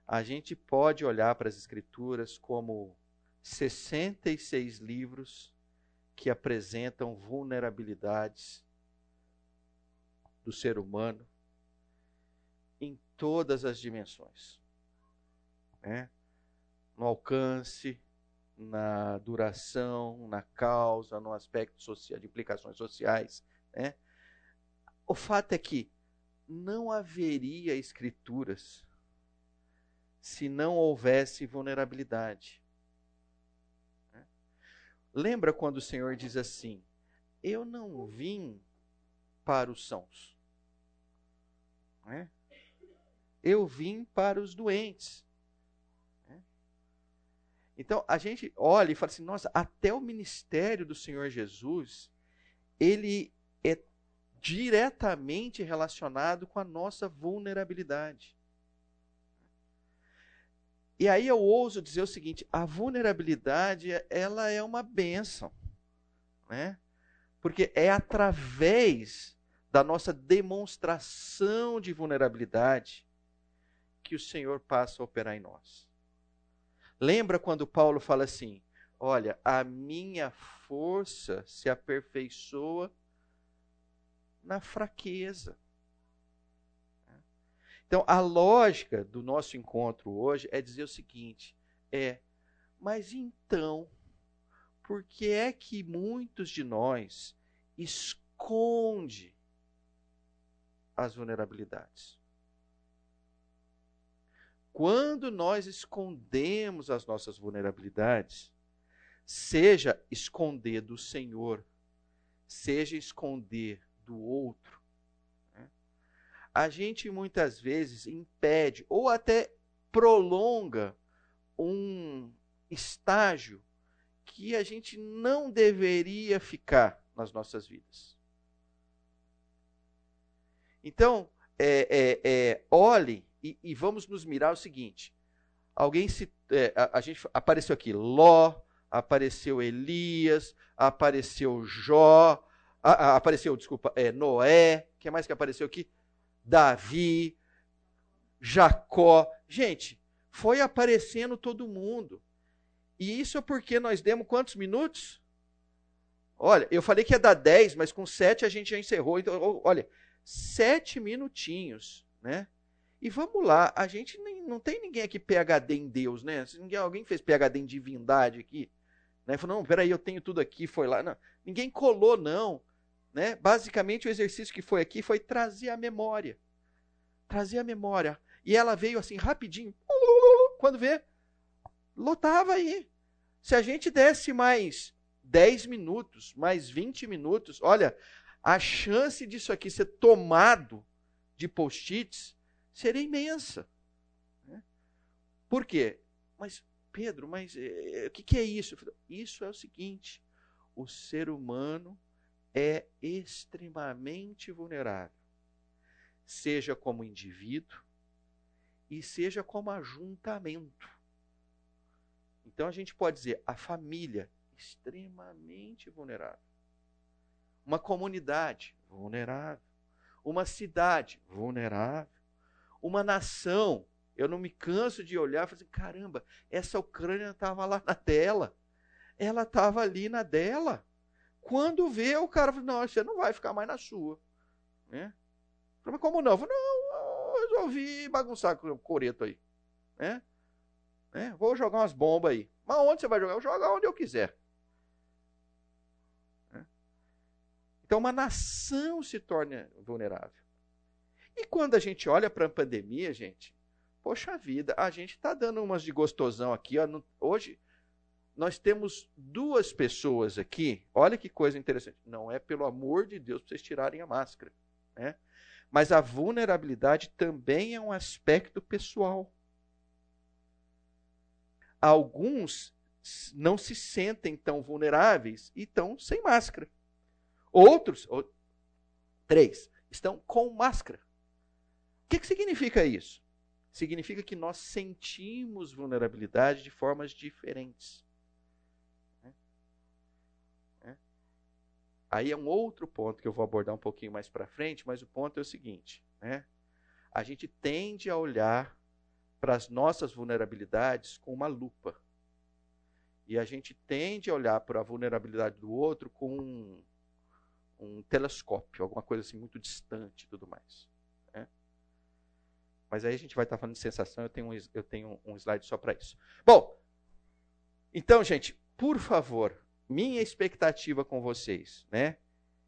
A gente pode olhar para as Escrituras como 66 livros que apresentam vulnerabilidades do ser humano em todas as dimensões. Né? No alcance, na duração, na causa, no aspecto social, de implicações sociais. Né? O fato é que não haveria escrituras se não houvesse vulnerabilidade. Né? Lembra quando o Senhor diz assim: Eu não vim para os sãos, né? eu vim para os doentes. Então a gente olha e fala assim: nossa, até o ministério do Senhor Jesus, ele é diretamente relacionado com a nossa vulnerabilidade. E aí eu ouso dizer o seguinte: a vulnerabilidade ela é uma bênção, né? Porque é através da nossa demonstração de vulnerabilidade que o Senhor passa a operar em nós. Lembra quando Paulo fala assim: Olha, a minha força se aperfeiçoa na fraqueza. Então, a lógica do nosso encontro hoje é dizer o seguinte: é, mas então, por que é que muitos de nós esconde as vulnerabilidades? Quando nós escondemos as nossas vulnerabilidades, seja esconder do Senhor, seja esconder do outro, né? a gente muitas vezes impede ou até prolonga um estágio que a gente não deveria ficar nas nossas vidas. Então, é, é, é, olhe e, e vamos nos mirar o seguinte: alguém se. É, a, a, gente apareceu aqui Ló, apareceu Elias, apareceu Jó, a, a, apareceu, desculpa, é, Noé, que mais que apareceu aqui? Davi, Jacó. Gente, foi aparecendo todo mundo. E isso é porque nós demos quantos minutos? Olha, eu falei que ia dar 10, mas com 7 a gente já encerrou. Então, olha, 7 minutinhos, né? E vamos lá, a gente nem, não tem ninguém aqui PHD em Deus, né? Se ninguém, alguém fez PHD em divindade aqui, né? Falou, não, peraí, eu tenho tudo aqui, foi lá. Não, ninguém colou, não. Né? Basicamente, o exercício que foi aqui foi trazer a memória. Trazer a memória. E ela veio assim, rapidinho. Quando vê, lotava aí. Se a gente desse mais 10 minutos, mais 20 minutos, olha, a chance disso aqui ser tomado de post-its seria imensa. Né? Por quê? Mas, Pedro, mas é, o que, que é isso? Isso é o seguinte: o ser humano é extremamente vulnerável, seja como indivíduo e seja como ajuntamento. Então a gente pode dizer a família extremamente vulnerável, uma comunidade vulnerável, uma cidade vulnerável, uma nação. Eu não me canso de olhar e falar assim, caramba, essa Ucrânia estava lá na dela. Ela estava ali na dela. Quando vê, o cara fala, não, você não vai ficar mais na sua. Né? Como não? Eu falei, não, resolvi bagunçar com o coreto aí. Né? Né? Vou jogar umas bombas aí. Mas onde você vai jogar? Eu jogo onde eu quiser. Né? Então, uma nação se torna vulnerável. E quando a gente olha para a pandemia, gente, poxa vida, a gente está dando umas de gostosão aqui. Ó, no, hoje nós temos duas pessoas aqui. Olha que coisa interessante. Não é pelo amor de Deus para vocês tirarem a máscara, né? Mas a vulnerabilidade também é um aspecto pessoal. Alguns não se sentem tão vulneráveis e estão sem máscara. Outros, três, estão com máscara. O que, que significa isso? Significa que nós sentimos vulnerabilidade de formas diferentes. Né? Né? Aí é um outro ponto que eu vou abordar um pouquinho mais para frente, mas o ponto é o seguinte: né? a gente tende a olhar para as nossas vulnerabilidades com uma lupa. E a gente tende a olhar para a vulnerabilidade do outro com um, um telescópio, alguma coisa assim muito distante e tudo mais. Mas aí a gente vai estar falando de sensação, eu tenho um, eu tenho um slide só para isso. Bom, então, gente, por favor, minha expectativa com vocês, né?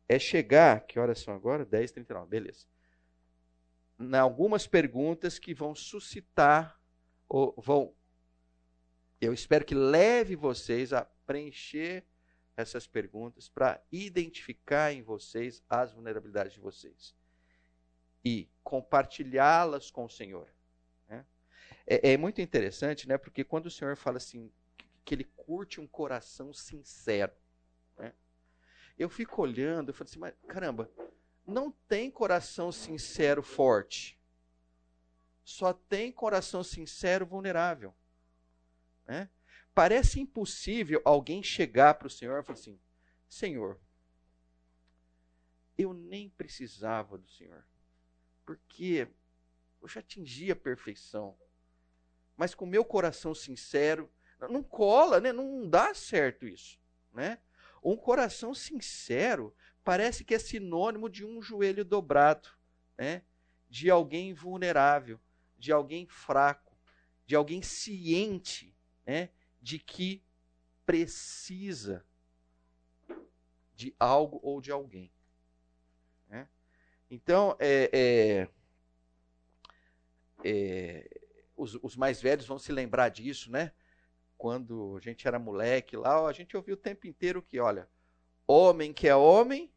É chegar, que horas são agora? 10h39, beleza. Em algumas perguntas que vão suscitar, ou vão. Eu espero que leve vocês a preencher essas perguntas para identificar em vocês as vulnerabilidades de vocês e compartilhá-las com o Senhor. Né? É, é, muito interessante, né? Porque quando o Senhor fala assim, que ele curte um coração sincero. Né? Eu fico olhando, eu falo assim, mas caramba, não tem coração sincero forte. Só tem coração sincero vulnerável. Né? Parece impossível alguém chegar para o Senhor e falar assim: Senhor, eu nem precisava do Senhor, porque eu já atingi a perfeição. Mas com meu coração sincero, não cola, né? Não dá certo isso, né? Um coração sincero parece que é sinônimo de um joelho dobrado, né? De alguém vulnerável, de alguém fraco, de alguém ciente, né? De que precisa de algo ou de alguém. Então, é, é, é, os, os, mais velhos vão se lembrar disso, né? quando a gente era moleque lá, a gente ouvia o tempo inteiro que, olha, homem que é homem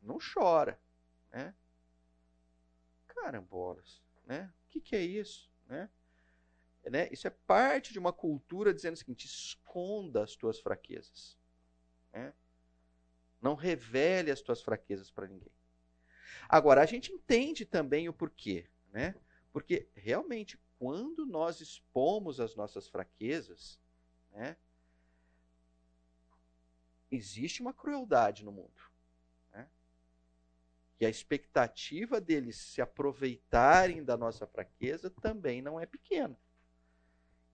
não chora, né? Carambolas, né? O que, que é isso, né? né? Isso é parte de uma cultura dizendo o seguinte: esconda as tuas fraquezas, né? Não revele as tuas fraquezas para ninguém. Agora a gente entende também o porquê, né? Porque realmente quando nós expomos as nossas fraquezas, né, existe uma crueldade no mundo. Né? E a expectativa deles se aproveitarem da nossa fraqueza também não é pequena.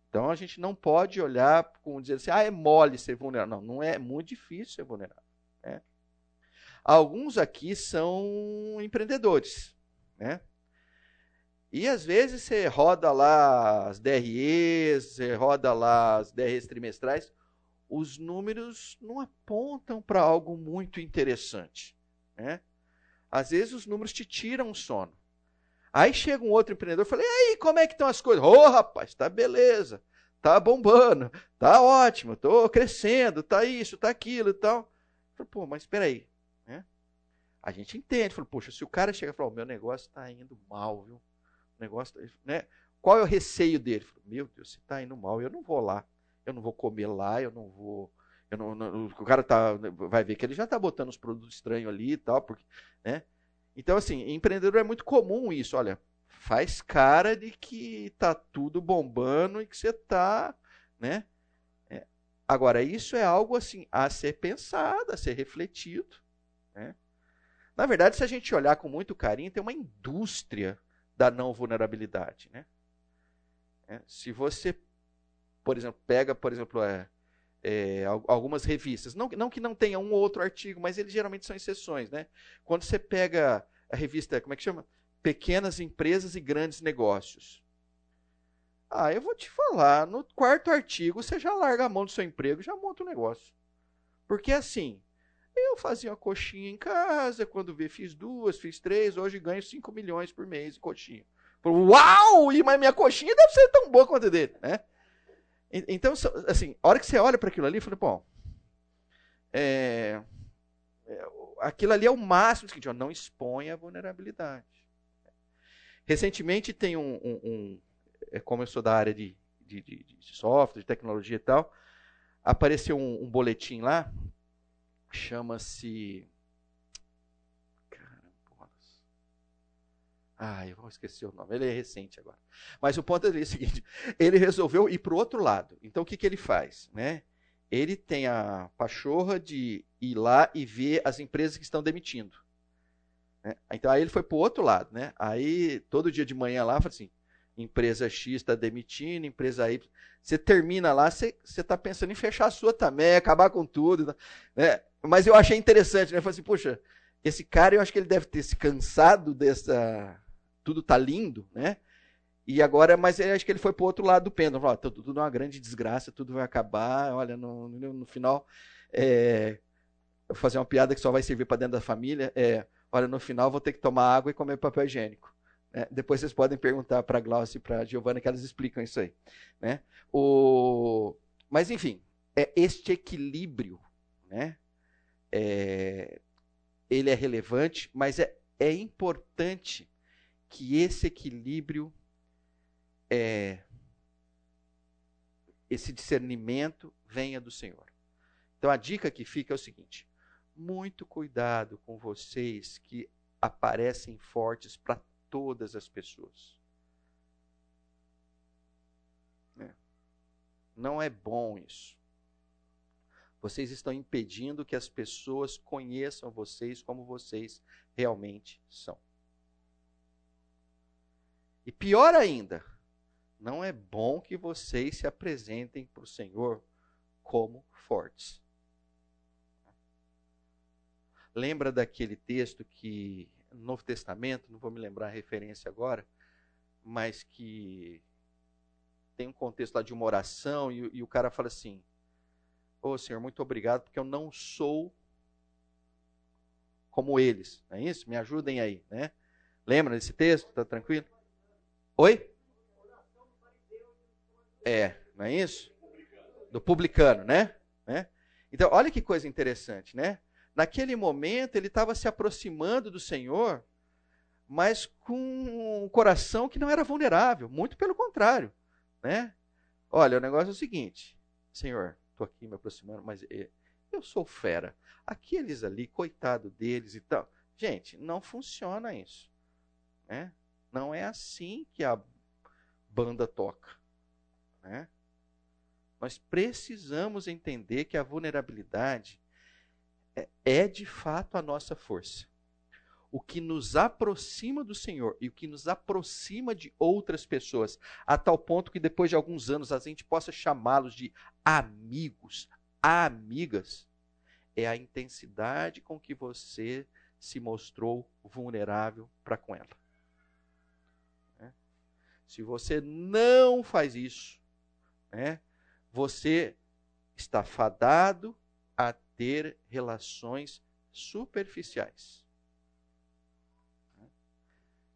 Então a gente não pode olhar com dizer assim, ah, é mole ser vulnerável. Não, não é, é muito difícil ser vulnerável. Né? Alguns aqui são empreendedores, né? E às vezes você roda lá as DREs, você roda lá as DREs trimestrais, os números não apontam para algo muito interessante. Né? Às vezes os números te tiram o sono. Aí chega um outro empreendedor e fala: e aí, como é que estão as coisas? Ô, oh, rapaz, tá beleza, tá bombando, tá ótimo, tô crescendo, tá isso, tá aquilo e tal. Falo, Pô, mas espera aí. Né? A gente entende. Fala, Poxa, se o cara chega e fala: o meu negócio está indo mal, viu? negócio, né? Qual é o receio dele? Meu Deus, se está indo mal, eu não vou lá, eu não vou comer lá, eu não vou, eu não, não o cara tá, vai ver que ele já está botando os produtos estranhos ali e tal, porque, né? Então assim, empreendedor é muito comum isso, olha, faz cara de que tá tudo bombando e que você tá, né? Agora isso é algo assim a ser pensado, a ser refletido, né? Na verdade, se a gente olhar com muito carinho, tem uma indústria da não vulnerabilidade. Né? É, se você, por exemplo, pega, por exemplo, é, é, algumas revistas, não, não que não tenha um ou outro artigo, mas eles geralmente são exceções. Né? Quando você pega a revista, como é que chama? Pequenas Empresas e Grandes Negócios. Ah, eu vou te falar, no quarto artigo você já larga a mão do seu emprego já monta o um negócio. Porque assim, eu fazia uma coxinha em casa, quando vê, fiz duas, fiz três, hoje ganho 5 milhões por mês em coxinha. Uau! Mas minha coxinha deve ser tão boa quanto a dele, né? Então, assim, a hora que você olha para aquilo ali, eu falei, bom, é, é, aquilo ali é o máximo, ó, não exponha a vulnerabilidade. Recentemente tem um, um, um é, como eu sou da área de, de, de, de software, de tecnologia e tal, apareceu um, um boletim lá chama-se. Ah, eu vou esquecer o nome. Ele é recente agora. Mas o ponto é o seguinte: (laughs) ele resolveu ir para o outro lado. Então o que, que ele faz? Né? Ele tem a pachorra de ir lá e ver as empresas que estão demitindo. Né? Então aí ele foi para o outro lado. Né? Aí todo dia de manhã lá, fala assim: empresa X está demitindo, empresa Y. Você termina lá, você está pensando em fechar a sua também, acabar com tudo. Né? Mas eu achei interessante, né? Eu falei assim, puxa, esse cara eu acho que ele deve ter se cansado dessa. Tudo tá lindo, né? E agora, mas eu acho que ele foi para o outro lado do pêndulo. Falou, tudo, tudo é uma grande desgraça, tudo vai acabar. Olha, no, no, no final, é, vou fazer uma piada que só vai servir para dentro da família. É, olha, no final vou ter que tomar água e comer papel higiênico. É, depois vocês podem perguntar para a Glaucia e para a Giovana que elas explicam isso aí. Né? O... Mas, enfim, é este equilíbrio, né? É... ele é relevante, mas é, é importante que esse equilíbrio, é... esse discernimento venha do Senhor. Então, a dica que fica é o seguinte: muito cuidado com vocês que aparecem fortes para todas as pessoas. É. Não é bom isso. Vocês estão impedindo que as pessoas conheçam vocês como vocês realmente são. E pior ainda, não é bom que vocês se apresentem para o Senhor como fortes. Lembra daquele texto que no Novo Testamento, não vou me lembrar a referência agora, mas que tem um contexto lá de uma oração e, e o cara fala assim: Ô oh, Senhor, muito obrigado, porque eu não sou como eles. Não é isso? Me ajudem aí, né? Lembra desse texto? Tá tranquilo? Oi? É, não é isso? Do publicano, né? né? Então, olha que coisa interessante, né? Naquele momento, ele estava se aproximando do Senhor, mas com um coração que não era vulnerável, muito pelo contrário. Né? Olha, o negócio é o seguinte: Senhor, estou aqui me aproximando, mas eh, eu sou fera. Aqueles ali, coitado deles e tal. Gente, não funciona isso. Né? Não é assim que a banda toca. Né? Nós precisamos entender que a vulnerabilidade é, é de fato a nossa força. O que nos aproxima do Senhor e o que nos aproxima de outras pessoas, a tal ponto que depois de alguns anos a gente possa chamá-los de amigos, amigas, é a intensidade com que você se mostrou vulnerável para com ela. Né? Se você não faz isso, né, você está fadado ter relações superficiais.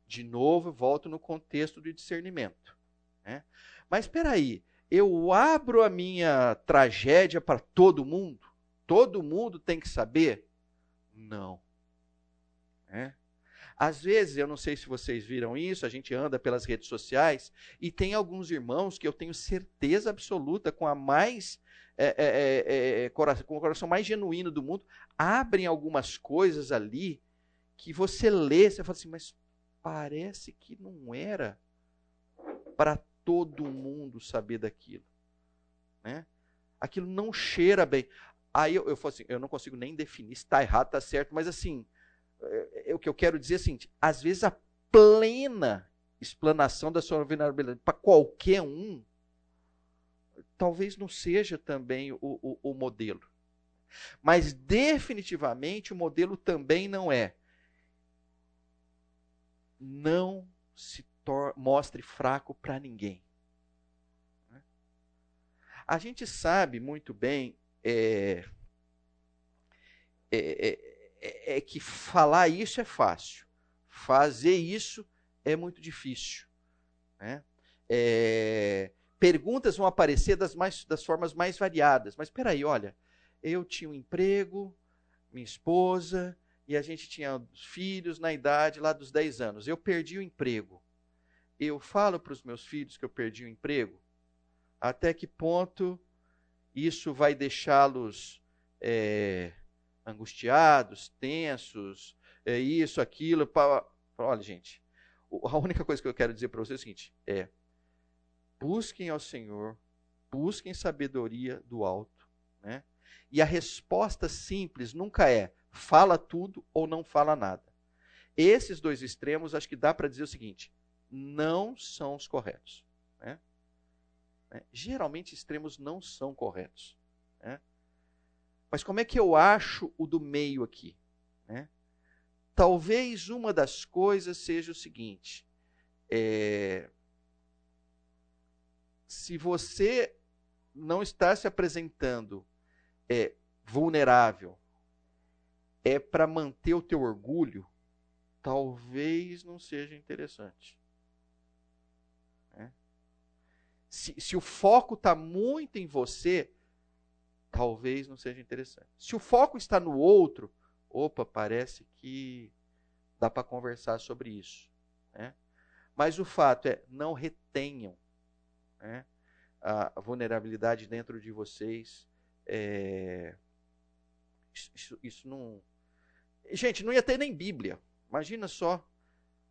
De novo, volto no contexto do discernimento. Né? Mas espera aí, eu abro a minha tragédia para todo mundo? Todo mundo tem que saber? Não. É. Às vezes, eu não sei se vocês viram isso, a gente anda pelas redes sociais e tem alguns irmãos que eu tenho certeza absoluta, com a mais é, é, é, com o coração mais genuíno do mundo, abrem algumas coisas ali que você lê, você fala assim, mas parece que não era para todo mundo saber daquilo. Né? Aquilo não cheira bem. Aí eu, eu falo assim, eu não consigo nem definir se está errado, está certo, mas assim, é, é, o que eu quero dizer é assim, às vezes a plena explanação da sua vulnerabilidade para qualquer um talvez não seja também o, o, o modelo. Mas definitivamente o modelo também não é. Não se mostre fraco para ninguém. A gente sabe muito bem é, é, é, é, que falar isso é fácil, fazer isso é muito difícil. Né? É, perguntas vão aparecer das, mais, das formas mais variadas. Mas espera aí, olha, eu tinha um emprego, minha esposa, e a gente tinha filhos na idade lá dos 10 anos. Eu perdi o emprego. Eu falo para os meus filhos que eu perdi o emprego? Até que ponto isso vai deixá-los é, angustiados, tensos, é, isso, aquilo? Pra... Olha, gente, a única coisa que eu quero dizer para vocês é o seguinte: é busquem ao Senhor, busquem sabedoria do alto. Né? E a resposta simples nunca é fala tudo ou não fala nada. Esses dois extremos, acho que dá para dizer o seguinte: não são os corretos. Né? Né? Geralmente, extremos não são corretos. Né? Mas como é que eu acho o do meio aqui? Né? Talvez uma das coisas seja o seguinte: é, se você não está se apresentando é, vulnerável, é para manter o teu orgulho, talvez não seja interessante. É. Se, se o foco está muito em você, talvez não seja interessante. Se o foco está no outro, opa, parece que dá para conversar sobre isso. Né? Mas o fato é, não retenham né, a vulnerabilidade dentro de vocês. É... Isso, isso, não. Gente, não ia ter nem Bíblia. Imagina só.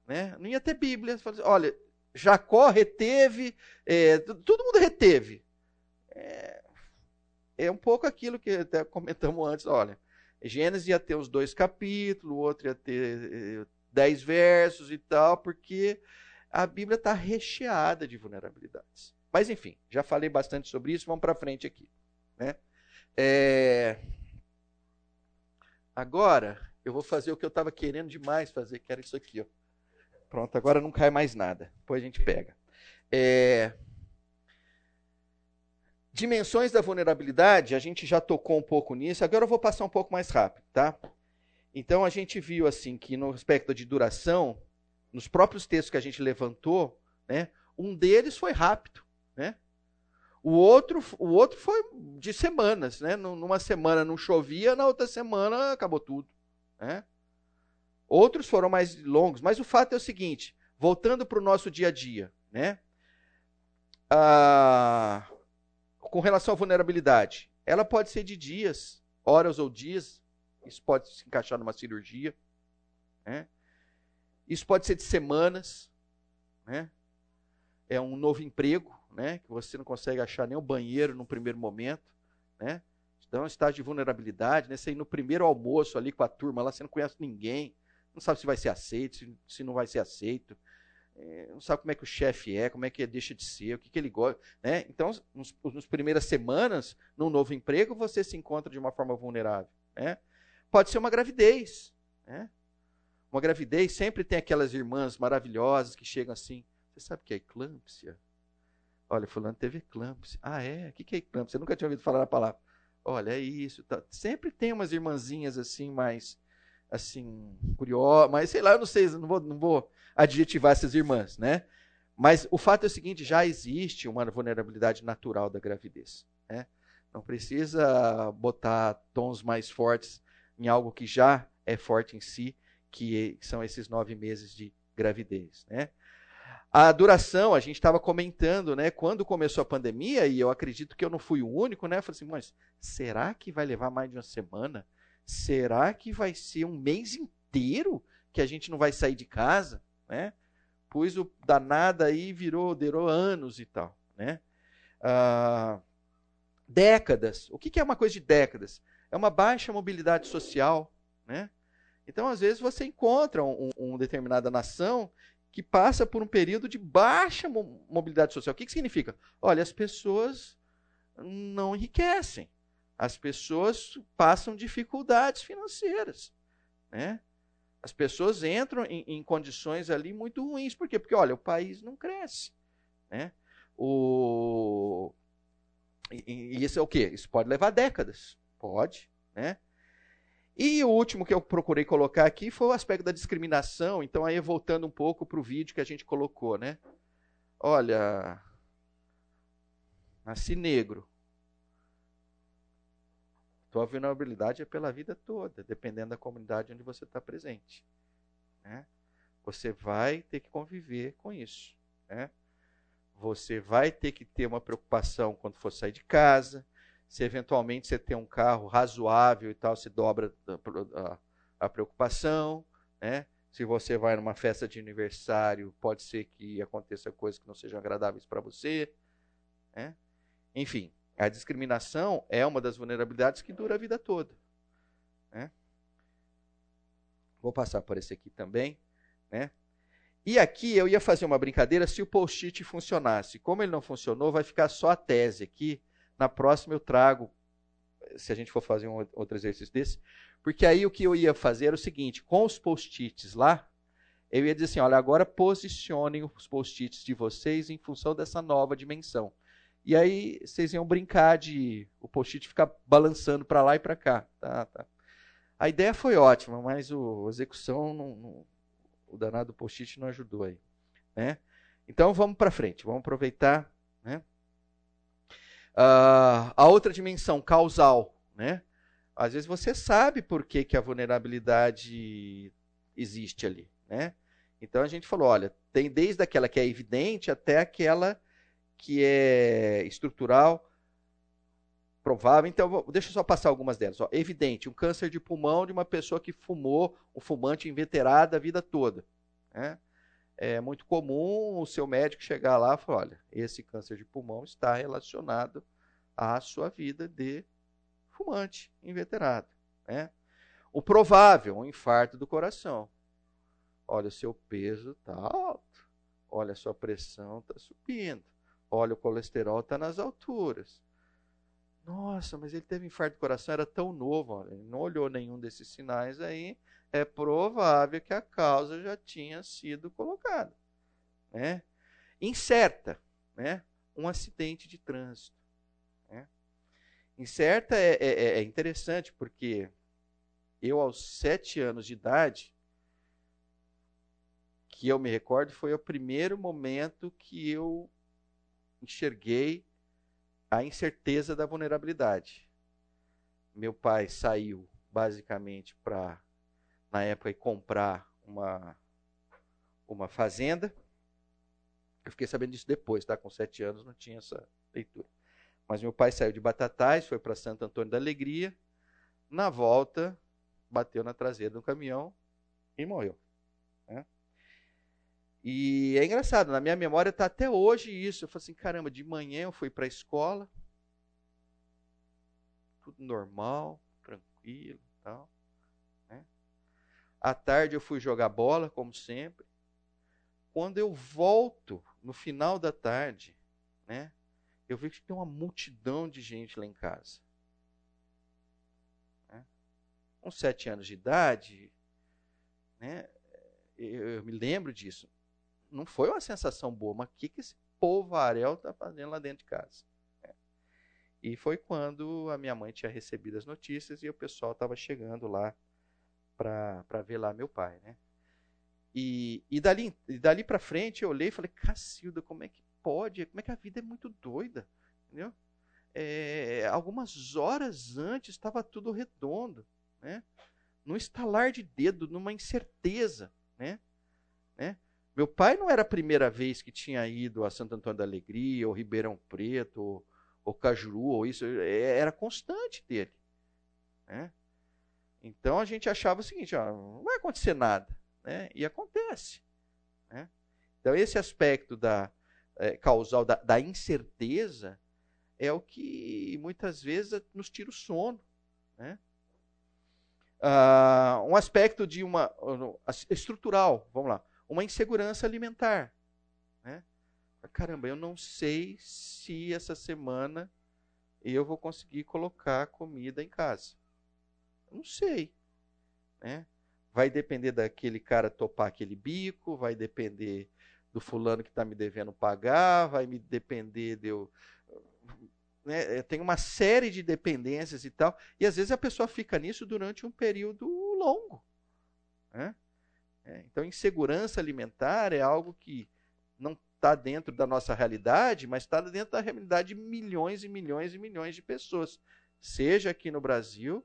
Né? Não ia ter Bíblia. Assim, Olha, Jacó reteve, é, todo mundo reteve. É, é um pouco aquilo que até comentamos antes. Olha, Gênesis ia ter os dois capítulos, o outro ia ter eh, dez versos e tal, porque a Bíblia está recheada de vulnerabilidades. Mas enfim, já falei bastante sobre isso, vamos para frente aqui. Né? É... Agora, eu vou fazer o que eu estava querendo demais fazer, que era isso aqui. Ó. Pronto, agora não cai mais nada. Depois a gente pega. É... Dimensões da vulnerabilidade, a gente já tocou um pouco nisso, agora eu vou passar um pouco mais rápido, tá? Então a gente viu assim que no aspecto de duração, nos próprios textos que a gente levantou, né, um deles foi rápido, né? O outro, o outro foi de semanas, né? Numa semana não chovia, na outra semana acabou tudo, né? Outros foram mais longos, mas o fato é o seguinte: voltando para o nosso dia a dia, né? Ah, com relação à vulnerabilidade, ela pode ser de dias, horas ou dias. Isso pode se encaixar numa cirurgia. Né? Isso pode ser de semanas. Né? É um novo emprego, né? que você não consegue achar nem o banheiro no primeiro momento. Né? Então, é um estágio de vulnerabilidade. Né? Você ir no primeiro almoço ali com a turma, lá você não conhece ninguém. Não sabe se vai ser aceito, se não vai ser aceito é, não sabe como é que o chefe é, como é que ele deixa de ser, o que, que ele gosta. Né? Então, nos, nas primeiras semanas, num novo emprego, você se encontra de uma forma vulnerável. Né? Pode ser uma gravidez. Né? Uma gravidez sempre tem aquelas irmãs maravilhosas que chegam assim. Você sabe o que é eclâmpsia? Olha, fulano teve eclâmpsia. Ah, é? O que é eclâmpsia? Eu nunca tinha ouvido falar a palavra. Olha, é isso. Tá. Sempre tem umas irmãzinhas assim, mais assim, curiosas, mas sei lá, eu não sei, não vou, não vou adjetivar essas irmãs, né? Mas o fato é o seguinte: já existe uma vulnerabilidade natural da gravidez. Né? Não precisa botar tons mais fortes em algo que já é forte em si, que são esses nove meses de gravidez. Né? A duração, a gente estava comentando, né? Quando começou a pandemia, e eu acredito que eu não fui o único, né? Eu falei assim, mas será que vai levar mais de uma semana? Será que vai ser um mês inteiro que a gente não vai sair de casa? Né? Pois o danado aí virou, durou anos e tal, né? Ah, décadas. O que é uma coisa de décadas? É uma baixa mobilidade social, né? Então, às vezes, você encontra uma um determinada nação que passa por um período de baixa mobilidade social. O que, que significa? Olha, as pessoas não enriquecem. As pessoas passam dificuldades financeiras. Né? As pessoas entram em, em, condições ali muito ruins. Por quê? Porque, olha, o país não cresce. Né? O... E, e isso é o quê? Isso pode levar décadas. Pode. Né? E o último que eu procurei colocar aqui foi o aspecto da discriminação. Então, aí voltando um pouco para o vídeo que a gente colocou, né? Olha, nasci negro. Tua vulnerabilidade é pela vida toda, dependendo da comunidade onde você está presente. Né? Você vai ter que conviver com isso. Né? Você vai ter que ter uma preocupação quando for sair de casa. Se eventualmente você tem um carro razoável e tal, se dobra a, preocupação. Né? Se você vai numa festa de aniversário, pode ser que aconteça coisas que não sejam agradáveis para você. Né? Enfim, a discriminação é uma das vulnerabilidades que dura a vida toda. Né? Vou passar por esse aqui também. Né? E aqui eu ia fazer uma brincadeira se o post-it funcionasse. Como ele não funcionou, vai ficar só a tese aqui. Na próxima eu trago, se a gente for fazer um outro exercício desse. Porque aí o que eu ia fazer era o seguinte: com os post-its lá, eu ia dizer assim: olha, agora posicionem os post-its de vocês em função dessa nova dimensão. E aí vocês iam brincar de o post-it ficar balançando para lá e para cá. Tá, tá. A ideia foi ótima, mas o, a execução, não, não, o danado post-it não ajudou aí. Né? Então vamos para frente, vamos aproveitar. Né? Uh, a outra dimensão, causal. Né? Às vezes você sabe por que, que a vulnerabilidade existe ali. Né? Então a gente falou, olha, tem desde aquela que é evidente até aquela que é estrutural, provável. Então, deixa eu só passar algumas delas. Ó, evidente, um câncer de pulmão de uma pessoa que fumou, um fumante inveterado a vida toda. Né? É muito comum o seu médico chegar lá e falar: olha, esse câncer de pulmão está relacionado à sua vida de fumante inveterado. Né? O provável, um infarto do coração. Olha, o seu peso está alto. Olha, a sua pressão está subindo. Olha, o colesterol está nas alturas. Nossa, mas ele teve infarto do coração, era tão novo, ele não olhou nenhum desses sinais aí. É provável que a causa já tinha sido colocada. Né? Incerta, né? um acidente de trânsito. Né? Incerta é, é, é interessante porque eu, aos sete anos de idade, que eu me recordo, foi o primeiro momento que eu enxerguei a incerteza da vulnerabilidade. Meu pai saiu basicamente para, na época, comprar uma, uma fazenda. Eu fiquei sabendo disso depois, tá? Com sete anos não tinha essa leitura. Mas meu pai saiu de Batatais, foi para Santo Antônio da Alegria. Na volta, bateu na traseira do caminhão e morreu. Né? E é engraçado, na minha memória está até hoje isso. Eu falei assim, caramba, de manhã eu fui para a escola, tudo normal, tranquilo tal. Né? À tarde eu fui jogar bola, como sempre. Quando eu volto, no final da tarde, né, eu vejo que tem uma multidão de gente lá em casa. Né? Com sete anos de idade, né, eu, eu me lembro disso não foi uma sensação boa, mas o que, que esse povarel está fazendo lá dentro de casa? É. E foi quando a minha mãe tinha recebido as notícias e o pessoal estava chegando lá para ver lá meu pai, né? E, e dali, e dali para frente eu olhei e falei, Cacilda, como é que pode? Como é que a vida é muito doida, entendeu? É, algumas horas antes estava tudo redondo, né? Num estalar de dedo, numa incerteza, né? né? Meu pai não era a primeira vez que tinha ido a Santo Antônio da Alegria, ou Ribeirão Preto, ou, ou Cajuru, ou isso. É, era constante dele. Né? Então a gente achava o seguinte: ó, não vai acontecer nada. Né? E acontece. Né? Então esse aspecto da é, causal da, da, incerteza é o que muitas vezes nos tira o sono. Né? Ah, um aspecto de uma estrutural, vamos lá uma insegurança alimentar. Né? Caramba, eu não sei se essa semana eu vou conseguir colocar comida em casa. Eu não sei. Né? Vai depender daquele cara topar aquele bico, vai depender do fulano que está me devendo pagar, vai me depender de eu. Né? Tem uma série de dependências e tal. E às vezes a pessoa fica nisso durante um período longo. Né? É, então, insegurança alimentar é algo que não está dentro da nossa realidade, mas está dentro da realidade de milhões e milhões e milhões de pessoas, seja aqui no Brasil,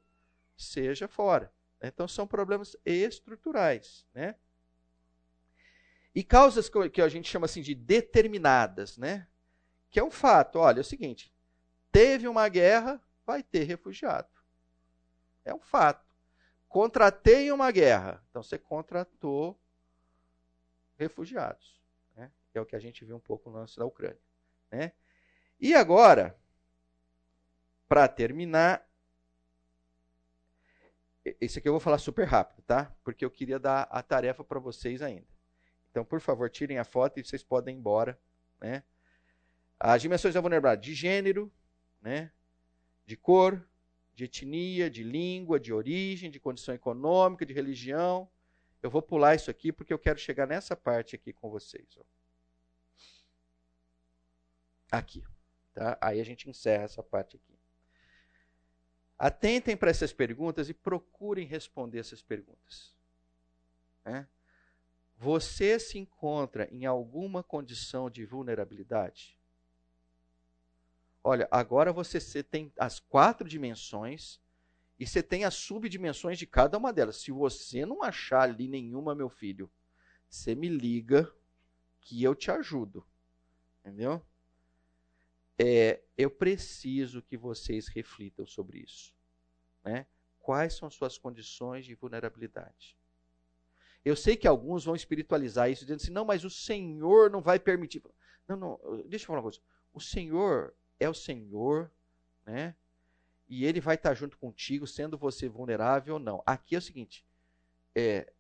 seja fora. Então, são problemas estruturais. Né? E causas que a gente chama assim de determinadas, né? que é um fato. Olha, é o seguinte: teve uma guerra, vai ter refugiado. É um fato contratei uma guerra. Então você contratou refugiados. Né? É o que a gente viu um pouco no lance da Ucrânia. Né? E agora, para terminar, esse aqui eu vou falar super rápido, tá? Porque eu queria dar a tarefa para vocês ainda. Então, por favor, tirem a foto e vocês podem ir embora. Né? As dimensões da vulnerabilidade de gênero, né? de cor, de etnia, de língua, de origem, de condição econômica, de religião. Eu vou pular isso aqui porque eu quero chegar nessa parte aqui com vocês. Ó. Aqui. Tá? Aí a gente encerra essa parte aqui. Atentem para essas perguntas e procurem responder essas perguntas. Né? Você se encontra em alguma condição de vulnerabilidade? Olha, agora você tem as quatro dimensões e você tem as subdimensões de cada uma delas. Se você não achar ali nenhuma, meu filho, você me liga que eu te ajudo. Entendeu? É, eu preciso que vocês reflitam sobre isso. Né? Quais são suas condições de vulnerabilidade? Eu sei que alguns vão espiritualizar isso, dizendo assim: não, mas o Senhor não vai permitir. Não, não, deixa eu falar uma coisa. O Senhor é o Senhor, né? E Ele vai estar junto contigo, sendo você vulnerável ou não. Aqui é o seguinte: é,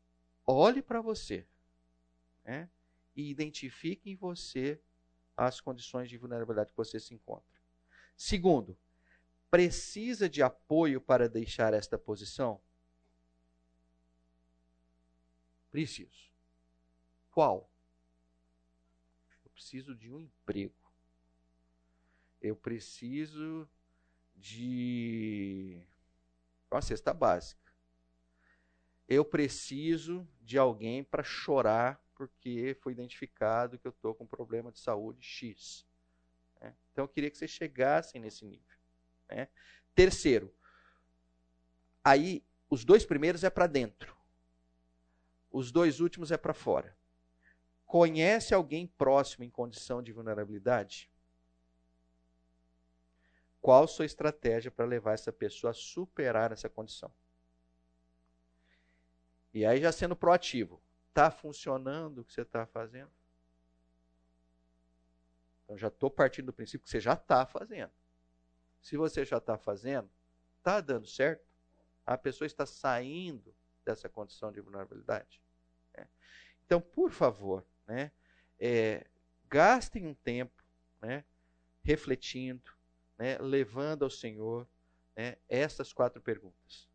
olhe para você, né? E identifique em você as condições de vulnerabilidade que você se encontra. Segundo, precisa de apoio para deixar esta posição? Preciso. Qual? Eu preciso de um emprego. Eu preciso de uma cesta básica. Eu preciso de alguém para chorar porque foi identificado que eu estou com um problema de saúde X. Né? Então eu queria que vocês chegassem nesse nível. Né? Terceiro, aí os dois primeiros é para dentro. Os dois últimos é para fora. Conhece alguém próximo em condição de vulnerabilidade? Qual sua estratégia para levar essa pessoa a superar essa condição? E aí, já sendo proativo, está funcionando o que você está fazendo? Então, já estou partindo do princípio que você já está fazendo. Se você já está fazendo, está dando certo? A pessoa está saindo dessa condição de vulnerabilidade. Né? Então, por favor, né, é, gastem um tempo né, refletindo, né, levando ao Senhor né, essas quatro perguntas.